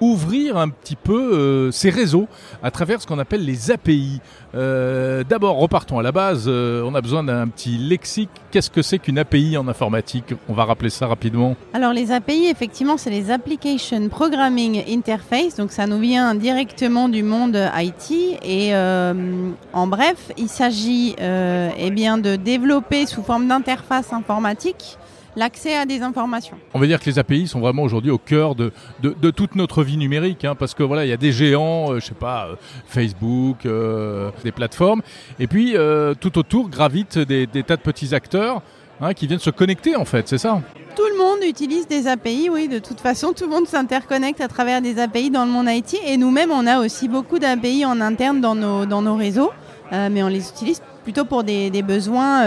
ouvrir un petit peu euh, ces réseaux à travers ce qu'on appelle les API. Euh, D'abord, repartons à la base. Euh, on a besoin d'un petit lexique. Qu'est-ce que c'est qu'une API en informatique? On va rappeler ça rapidement. Alors les API, effectivement, c'est les Application Programming Interface. Donc ça nous vient directement du monde IT. Et euh, en bref, il s'agit eh bien de développer sous forme d'interface informatique l'accès à des informations. On va dire que les API sont vraiment aujourd'hui au cœur de, de, de, toute notre vie numérique, hein, parce que voilà, il y a des géants, euh, je sais pas, euh, Facebook, euh, des plateformes, et puis euh, tout autour gravitent des, des, tas de petits acteurs hein, qui viennent se connecter en fait, c'est ça? Tout le monde utilise des API, oui, de toute façon, tout le monde s'interconnecte à travers des API dans le monde IT. Et nous-mêmes, on a aussi beaucoup d'API en interne dans nos, dans nos réseaux, mais on les utilise plutôt pour des, des besoins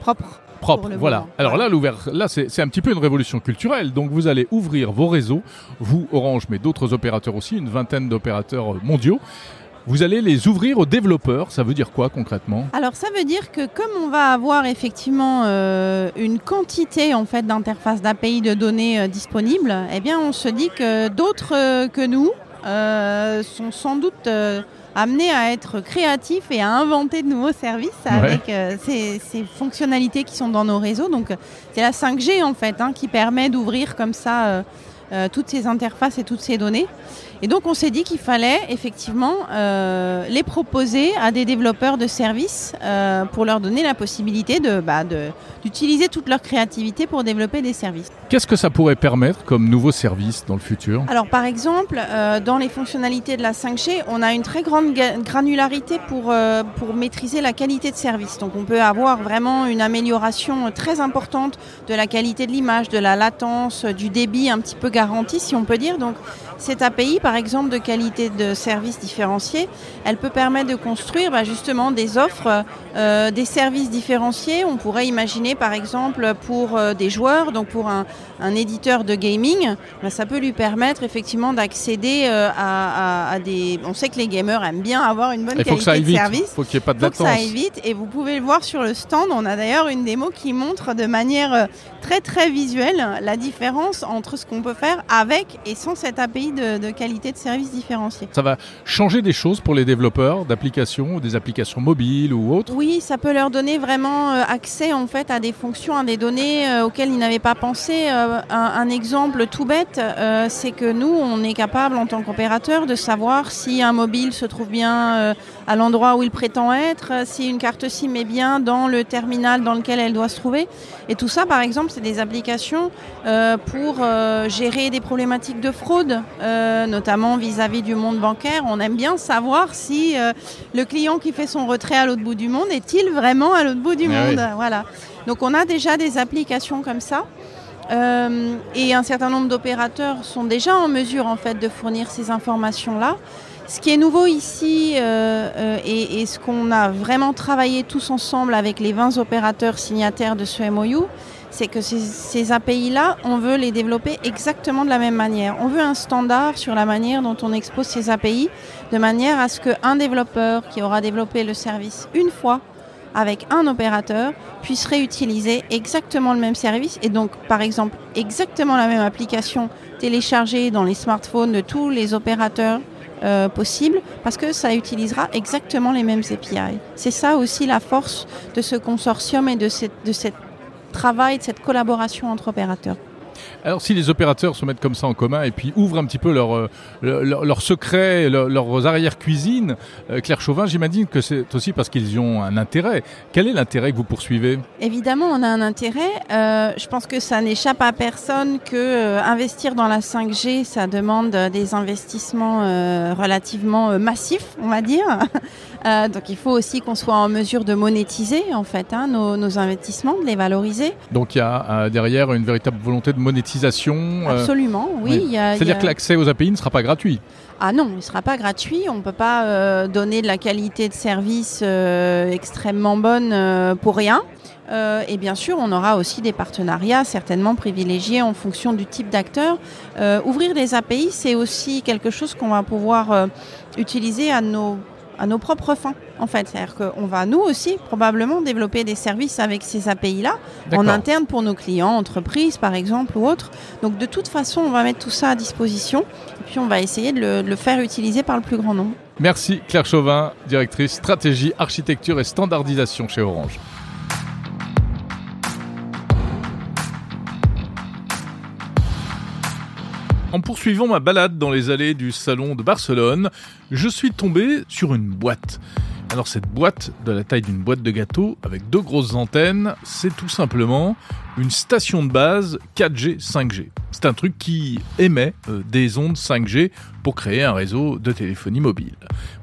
propres propre. Voilà. Alors là, là, c'est un petit peu une révolution culturelle. Donc vous allez ouvrir vos réseaux, vous Orange, mais d'autres opérateurs aussi, une vingtaine d'opérateurs mondiaux. Vous allez les ouvrir aux développeurs. Ça veut dire quoi concrètement? Alors ça veut dire que comme on va avoir effectivement euh, une quantité en fait d'interfaces d'API de données euh, disponibles, eh bien on se dit que d'autres euh, que nous euh, sont sans doute amenés à être créatifs et à inventer de nouveaux services avec euh, ces, ces, fonctionnalités qui sont dans nos réseaux. Donc c'est la 5G en fait hein, qui permet d'ouvrir comme ça euh, euh, toutes ces interfaces et toutes ces données. Et donc on s'est dit qu'il fallait effectivement euh, les proposer à des développeurs de services euh, pour leur donner la possibilité de, bah, d'utiliser toute leur créativité pour développer des services. Qu'est-ce que ça pourrait permettre comme nouveaux services dans le futur? Alors par exemple, euh, dans les fonctionnalités de la 5G, on a une très grande granularité pour, pour maîtriser la qualité de service. Donc on peut avoir vraiment une amélioration très importante de la qualité de l'image, de la latence, du débit un petit peu garanti si on peut dire. Donc cette API, par exemple, de qualité de service différencié, elle peut permettre de construire bah, justement des offres, euh, des services différenciés. On pourrait imaginer, par exemple, pour euh, des joueurs, donc pour un, un éditeur de gaming, bah, ça peut lui permettre effectivement d'accéder euh, à, à, à, des. On sait que les gamers aiment bien avoir une bonne qualité de vite. service. Faut qu'il n'y ait pas de faut latence. que ça aille vite. Et vous pouvez le voir sur le stand. On a d'ailleurs une démo qui montre de manière euh, très très visuelle la différence entre ce qu'on peut faire avec et sans cette API de, de qualité de service différenciée. Ça va changer des choses pour les développeurs d'applications, des applications mobiles ou autres? Oui, ça peut leur donner vraiment euh, accès en fait à des fonctions, à des données auxquelles ils n'avaient pas pensé. Euh, un, un, exemple tout bête, euh, c'est que nous, on est capable en tant qu'opérateur de savoir si un mobile se trouve bien euh, à l'endroit où il prétend être, si une carte SIM est bien dans le terminal dans lequel elle doit se trouver. Et tout ça, par exemple, c'est des applications euh, pour euh, gérer des problématiques de fraude, euh, notamment vis-à-vis -vis du monde bancaire. On aime bien savoir si euh, le client qui fait son retrait à l'autre bout du monde est-il vraiment à l'autre bout du Ah monde? oui. Voilà. Donc on a déjà des applications comme ça. Euh, et un certain nombre d'opérateurs sont déjà en mesure en fait de fournir ces informations-là. Ce qui est nouveau ici euh, euh, et, ce qu'on a vraiment travaillé tous ensemble avec les 20 opérateurs signataires de ce MOU, c'est que ces, ces API-là, on veut les développer exactement de la même manière. On veut un standard sur la manière dont on expose ces API, de manière à ce qu'un développeur qui aura développé le service une fois avec un opérateur puisse réutiliser exactement le même service et donc par exemple exactement la même application téléchargée dans les smartphones de tous les opérateurs euh, possible parce que ça utilisera exactement les mêmes API. C'est ça aussi la force de ce consortium et de cette travail, de cette collaboration entre opérateurs. Alors si les opérateurs se mettent comme ça en commun et puis ouvrent un petit peu leurs leur, leur secrets, leur, leurs arrière-cuisines, euh, Claire Chauvin, j'imagine que c'est aussi parce qu'ils ont un intérêt. Quel est l'intérêt que vous poursuivez? Évidemment, on a un intérêt. Euh, je pense que ça n'échappe à personne que euh, investir dans la 5G, ça demande des investissements euh, relativement massifs, on va dire. Euh, donc il faut aussi qu'on soit en mesure de monétiser en fait hein, nos, nos, investissements, de les valoriser. Donc il y a euh, derrière une véritable volonté de monétisation euh, Absolument, oui. C'est-à-dire que l'accès aux API ne sera pas gratuit ah non, il ne sera pas gratuit. On ne peut pas euh, donner de la qualité de service extrêmement bonne pour rien. et bien sûr, on aura aussi des partenariats certainement privilégiés en fonction du type d'acteur. ouvrir des API, c'est aussi quelque chose qu'on va pouvoir utiliser à nos à nos propres fins, en fait. C'est-à-dire qu'on va, nous aussi, probablement développer des services avec ces API-là, en interne pour nos clients, entreprises, par exemple, ou autres. Donc, de toute façon, on va mettre tout ça à disposition, et puis on va essayer de le, de le faire utiliser par le plus grand nombre. Merci Claire Chauvin, directrice stratégie, architecture et standardisation chez Orange. En poursuivant ma balade dans les allées du salon de Barcelone, je suis tombé sur une boîte. Alors cette boîte, de la taille d'une boîte de gâteau, avec deux grosses antennes, c'est tout simplement une station de base 4G, 5G. C'est un truc qui émet euh, des ondes 5G pour créer un réseau de téléphonie mobile.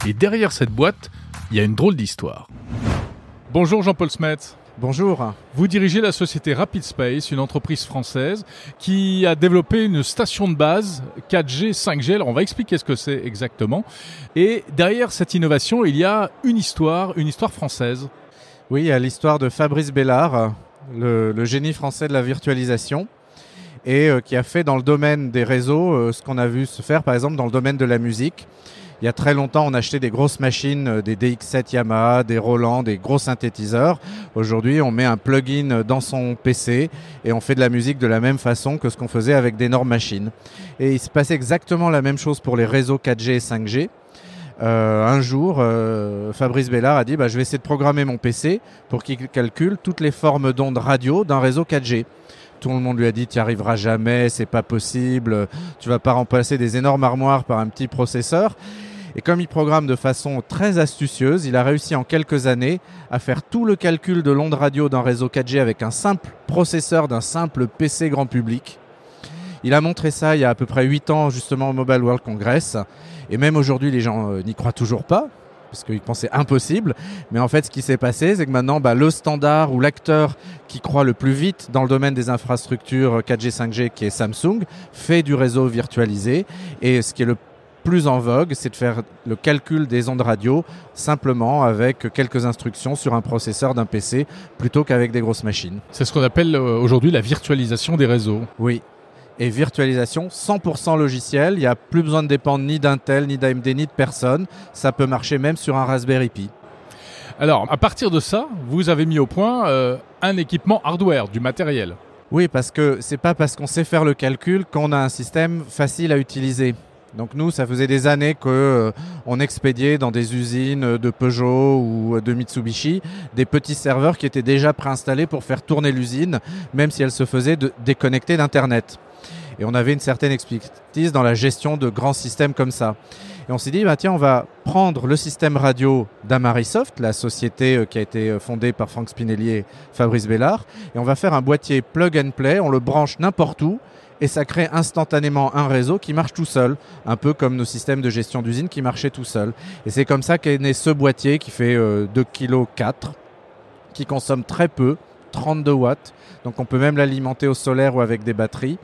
Et derrière cette boîte, il y a une drôle d'histoire. Bonjour Jean-Paul Smet. Bonjour. Vous dirigez la société Rapid Space, une entreprise française qui a développé une station de base 4G, 5G. Alors on va expliquer ce que c'est exactement. Et derrière cette innovation, il y a une histoire, une histoire française. Oui, il y a l'histoire de Fabrice Bellard, le, génie français de la virtualisation, et euh, qui a fait dans le domaine des réseaux euh, ce qu'on a vu se faire par exemple dans le domaine de la musique. Il y a très longtemps, on achetait des grosses machines, euh, des DX7 Yamaha, des Roland, des gros synthétiseurs. Aujourd'hui, on met un plugin dans son PC et on fait de la musique de la même façon que ce qu'on faisait avec d'énormes machines. Et il se passait exactement la même chose pour les réseaux 4G et 5G. Euh, un jour, euh, Fabrice Bellard a dit bah, Je vais essayer de programmer mon PC pour qu'il calcule toutes les formes d'ondes radio d'un réseau 4G. Tout le monde lui a dit Tu n'y arriveras jamais, c'est pas possible, tu vas pas remplacer des énormes armoires par un petit processeur. Et comme il programme de façon très astucieuse, il a réussi en quelques années à faire tout le calcul de l'onde radio d'un réseau 4G avec un simple processeur d'un simple PC grand public. Il a montré ça il y a à peu près 8 ans justement au Mobile World Congress. Et même aujourd'hui, les gens euh, n'y croient toujours pas parce qu'ils pensaient impossible. Mais en fait, ce qui s'est passé, c'est que maintenant, bah, le standard ou l'acteur qui croit le plus vite dans le domaine des infrastructures 4G, 5G, qui est Samsung, fait du réseau virtualisé. Et ce qui est le plus en vogue, c'est de faire le calcul des ondes radio simplement avec quelques instructions sur un processeur d'un PC plutôt qu'avec des grosses machines. C'est ce qu'on appelle euh, aujourd'hui la virtualisation des réseaux. Oui. Et virtualisation 100% logiciel, il n'y a plus besoin de dépendre ni d'Intel, ni d'AMD, ni de personne. Ça peut marcher même sur un Raspberry Pi. Alors, à partir de ça, vous avez mis au point euh, un équipement hardware, du matériel. Oui, parce que c'est pas parce qu'on sait faire le calcul qu'on a un système facile à utiliser. Donc nous, ça faisait des années que euh, on expédiait dans des usines de Peugeot ou de Mitsubishi des petits serveurs qui étaient déjà préinstallés pour faire tourner l'usine, même si elle se faisait de déconnecter d'Internet. Et on avait une certaine expertise dans la gestion de grands systèmes comme ça. Et on s'est dit, bah, tiens, on va prendre le système radio d'Amarisoft, la société euh, qui a été euh, fondée par Franck Spinelli et Fabrice Bellard, et on va faire un boîtier plug and play, on le branche n'importe où, et ça crée instantanément un réseau qui marche tout seul, un peu comme nos systèmes de gestion d'usine qui marchaient tout seuls. Et c'est comme ça qu'est né ce boîtier qui fait 2 kg 4, qui consomme très peu, 32 watts. Donc on peut même l'alimenter au solaire ou avec des batteries.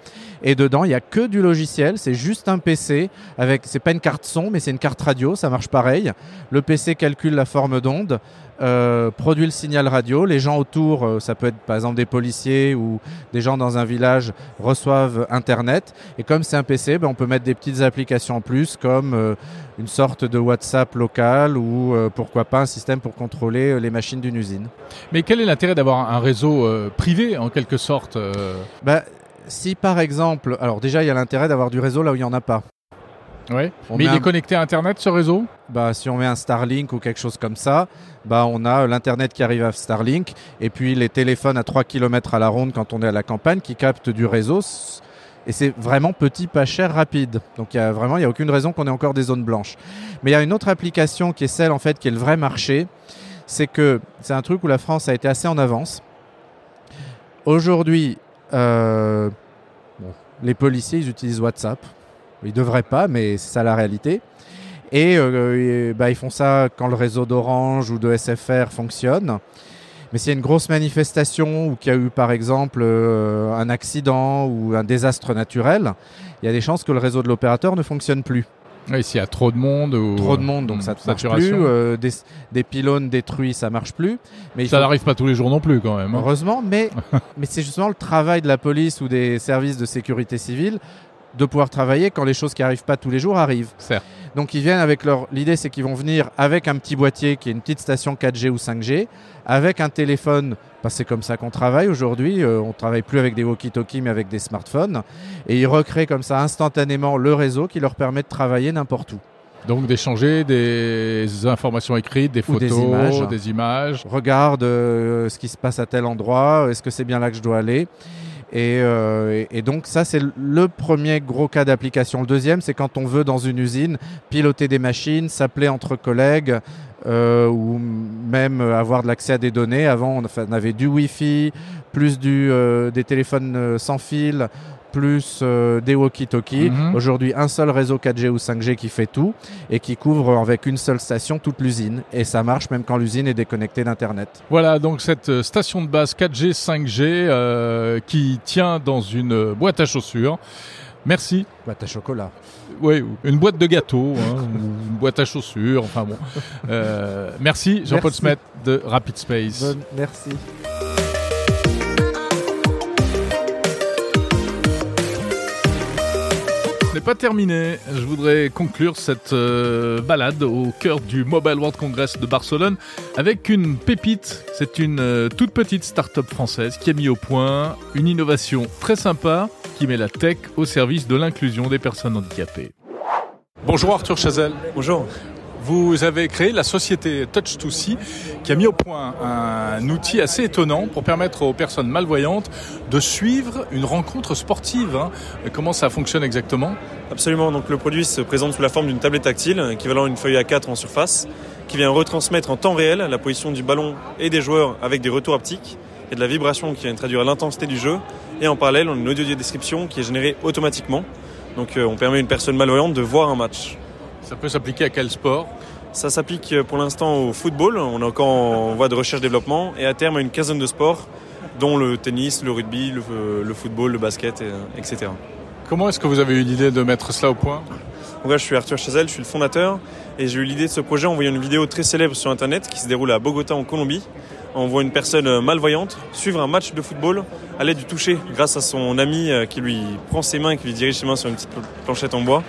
Et dedans, il n'y a que du logiciel. C'est juste un PC avec, c'est pas une carte son, mais c'est une carte radio. Ça marche pareil. Le PC calcule la forme d'onde. Euh, produit le signal radio. Les gens autour, euh, ça peut être par exemple des policiers ou des gens dans un village, reçoivent Internet. Et comme c'est un PC, ben, on peut mettre des petites applications en plus, comme euh, une sorte de WhatsApp local ou pourquoi pas un système pour contrôler les machines d'une usine. Mais quel est l'intérêt d'avoir un réseau privé en quelque sorte ben, Si par exemple, alors déjà il y a l'intérêt d'avoir du réseau là où il n'y en a pas. Ouais. Mais il est connecté à Internet ce réseau? Bah, Si on met un Starlink ou quelque chose comme ça, bah, on a l'Internet qui arrive à Starlink et puis les téléphones à 3 km à la ronde quand on est à la campagne qui captent du réseau. Et c'est vraiment petit, pas cher, rapide. Donc il y a vraiment, il n'y a aucune raison qu'on ait encore des zones blanches. Mais il y a une autre application qui est celle en fait qui est le vrai marché. C'est que c'est un truc où la France a été assez en avance. Aujourd'hui, euh, les policiers ils utilisent WhatsApp. Ils devraient pas, mais c'est ça la réalité. Et, euh, bah, ils font ça quand le réseau d'Orange ou de SFR fonctionne. Mais s'il y a une grosse manifestation ou qu'il y a eu par exemple euh, un accident ou un désastre naturel, il y a des chances que le réseau de l'opérateur ne fonctionne plus. Oui, s'il y a trop de monde. Ou... Trop de monde, donc ça ne marche plus. Euh, des, des, pylônes détruits, ça marche plus. Mais ça n'arrive pas tous les jours non plus quand même. Hein. Heureusement, mais, mais c'est justement le travail de la police ou des services de sécurité civile de pouvoir travailler quand les choses qui arrivent pas tous les jours arrivent. Donc ils viennent avec leur. L'idée c'est qu'ils vont venir avec un petit boîtier qui est une petite station 4G ou 5G, avec un téléphone. Parce que c'est comme ça qu'on travaille aujourd'hui. Euh, on travaille plus avec des walkie-talkies mais avec des smartphones. Et ils recréent comme ça instantanément le réseau qui leur permet de travailler n'importe où. Donc d'échanger des informations écrites, des photos, des images. Regarde euh, ce qui se passe à tel endroit, est-ce que c'est bien là que je dois aller? Euh, et, donc ça, c'est le premier gros cas d'application. Le deuxième, c'est quand on veut dans une usine piloter des machines, s'appeler entre collègues. Euh, ou même avoir de l'accès à des données. Avant, on avait du Wi-Fi, plus du, euh, des téléphones sans fil, plus euh, des walkie-talkies. Mhm. Aujourd'hui, un seul réseau 4G ou 5G qui fait tout et qui couvre avec une seule station toute l'usine. Et ça marche même quand l'usine est déconnectée d'Internet. Voilà, donc cette euh, station de base 4G, 5G euh, qui tient dans une boîte à chaussures. Merci. Boîte à chocolat. Oui, une boîte de gâteaux, hein, une boîte à chaussures, enfin bon. merci Jean-Paul Smet de Rapid Space. merci. N'est pas terminé. Je voudrais conclure cette euh, balade au cœur du Mobile World Congress de Barcelone avec une pépite. C'est une euh, toute petite start-up française qui a mis au point une innovation très sympa qui met la tech au service de l'inclusion des personnes handicapées. Bonjour Arthur Chazelle. Bonjour. Vous avez créé la société Touch2See qui a mis au point un outil assez étonnant pour permettre aux personnes malvoyantes de suivre une rencontre sportive. Hein. Comment ça fonctionne exactement? Absolument. Donc le produit se présente sous la forme d'une tablette tactile équivalent à une feuille A4 en surface qui vient retransmettre en temps réel la position du ballon et des joueurs avec des retours haptiques et de la vibration qui vient traduire l'intensité du jeu. Et en parallèle, on a une audio description qui est générée automatiquement. Donc euh, on permet à une personne malvoyante de voir un match. Ça peut s'appliquer à quel sport Ça s'applique euh, pour l'instant au football, on est encore en voie de recherche-développement, et à terme à une quinzaine de sports, dont le tennis, le rugby, le, euh, football, le basket, etc. Euh, Comment est-ce que vous avez eu l'idée de mettre cela au point je suis Arthur Chazelle, je suis le fondateur et j'ai eu l'idée de ce projet en voyant une vidéo très célèbre sur internet qui se déroule à Bogota en Colombie. On voit une personne malvoyante suivre un match de football à l'aide du toucher grâce à son ami qui lui prend ses mains et qui lui dirige ses mains sur une petite planchette en bois.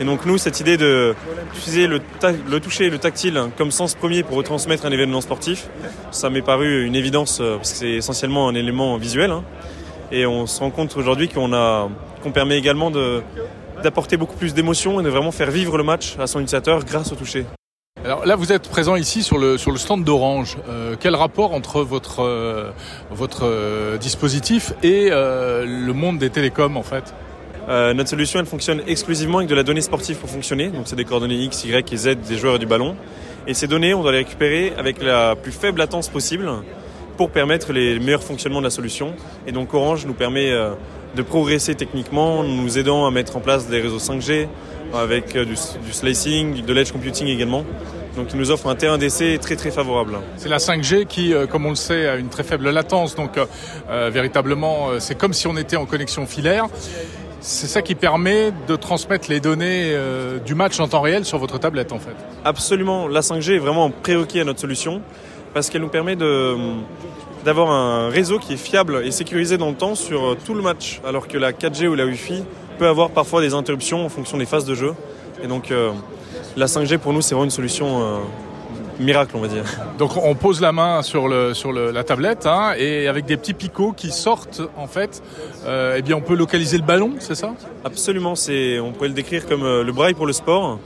Et donc nous, cette idée d'utiliser le, le toucher le tactile comme sens premier pour retransmettre un événement sportif, ça m'est paru une évidence euh, parce que c'est essentiellement un élément visuel. Hein. Et on se rend compte aujourd'hui qu'on permet également d'apporter beaucoup plus d'émotion et de vraiment faire vivre le match à son utilisateur grâce au toucher. Alors là, vous êtes présent ici sur le, stand d'Orange. Euh, quel rapport entre votre, euh, votre dispositif et le monde des télécoms en fait? Euh, notre solution, elle fonctionne exclusivement avec de la donnée sportive pour fonctionner. Donc, c'est des coordonnées X, Y et Z des joueurs et du ballon. Et ces données, on doit les récupérer avec la plus faible latence possible pour permettre les meilleurs fonctionnements de la solution. Et donc, Orange nous permet euh, de progresser techniquement, nous aidant à mettre en place des réseaux 5G avec euh, du, slicing, de l'edge computing également. Donc il nous offre un terrain d'essai très très favorable. C'est la 5G qui, comme on le sait, a une très faible latence. Donc véritablement, c'est comme si on était en connexion filaire. C'est ça qui permet de transmettre les données euh, du match en temps réel sur votre tablette en fait. Absolument, la 5G est vraiment un à notre solution parce qu'elle nous permet d'avoir un réseau qui est fiable et sécurisé dans le temps sur tout le match, alors que la 4G ou la Wi-Fi peut avoir parfois des interruptions en fonction des phases de jeu. Et donc euh, la 5G pour nous c'est vraiment une solution euh, miracle, on va dire. Donc on pose la main sur, le, sur la tablette hein, et avec des petits picots qui sortent, en fait, euh, eh bien on peut localiser le ballon, c'est ça? Absolument, c'est, on pourrait le décrire comme euh, le braille pour le sport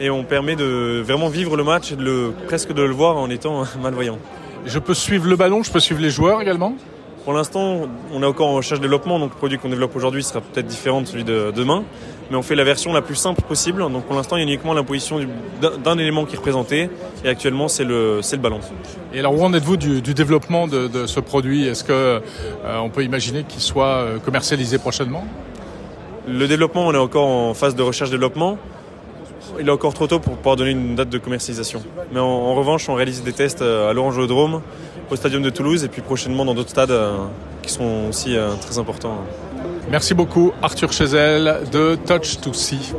et on permet de vraiment vivre le match et de le, presque de le voir en étant malvoyant. Je peux suivre le ballon, je peux suivre les joueurs également? Pour l'instant, on est encore en recherche développement, donc le produit qu'on développe aujourd'hui sera peut-être différent de celui de demain mais on fait la version la plus simple possible. Donc pour l'instant, il y a uniquement l'imposition d'un élément qui est représenté, et actuellement, c'est le, le ballon. Et alors, où en êtes-vous du, développement de, ce produit? Est-ce qu'on euh, peut imaginer qu'il soit euh, commercialisé prochainement? Le développement, on est encore en phase de recherche-développement. Il est encore trop tôt pour pouvoir donner une date de commercialisation. Mais en, revanche, on réalise des tests euh, à l'Orange au Stadium de Toulouse et puis prochainement dans d'autres stades qui sont aussi très importants. Merci beaucoup Arthur Chesel de Touch to See.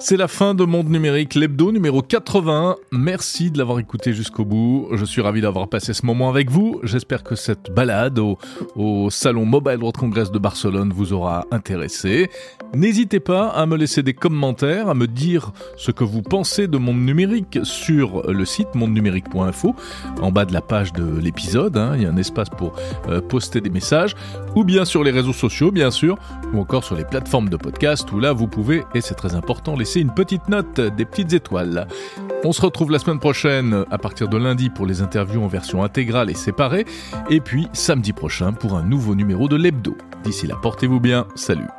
C'est la fin de Monde Numérique, l'hebdo numéro 81. Merci de l'avoir écouté jusqu'au bout. Je suis ravi d'avoir passé ce moment avec vous. J'espère que cette balade au, salon Mobile World Congress de Barcelone vous aura intéressé. N'hésitez pas à me laisser des commentaires, à me dire ce que vous pensez de Monde Numérique sur le site mondenumérique.info. En bas de la page de l'épisode, hein, il y a un espace pour euh, poster des messages. Ou bien sur les réseaux sociaux, bien sûr. Ou encore sur les plateformes de podcast où là vous pouvez, et c'est très important, laisser une petite note, des petites étoiles. On se retrouve la semaine prochaine à partir de lundi pour les interviews en version intégrale et séparée, et puis samedi prochain pour un nouveau numéro de l'hebdo. D'ici là, portez-vous bien, salut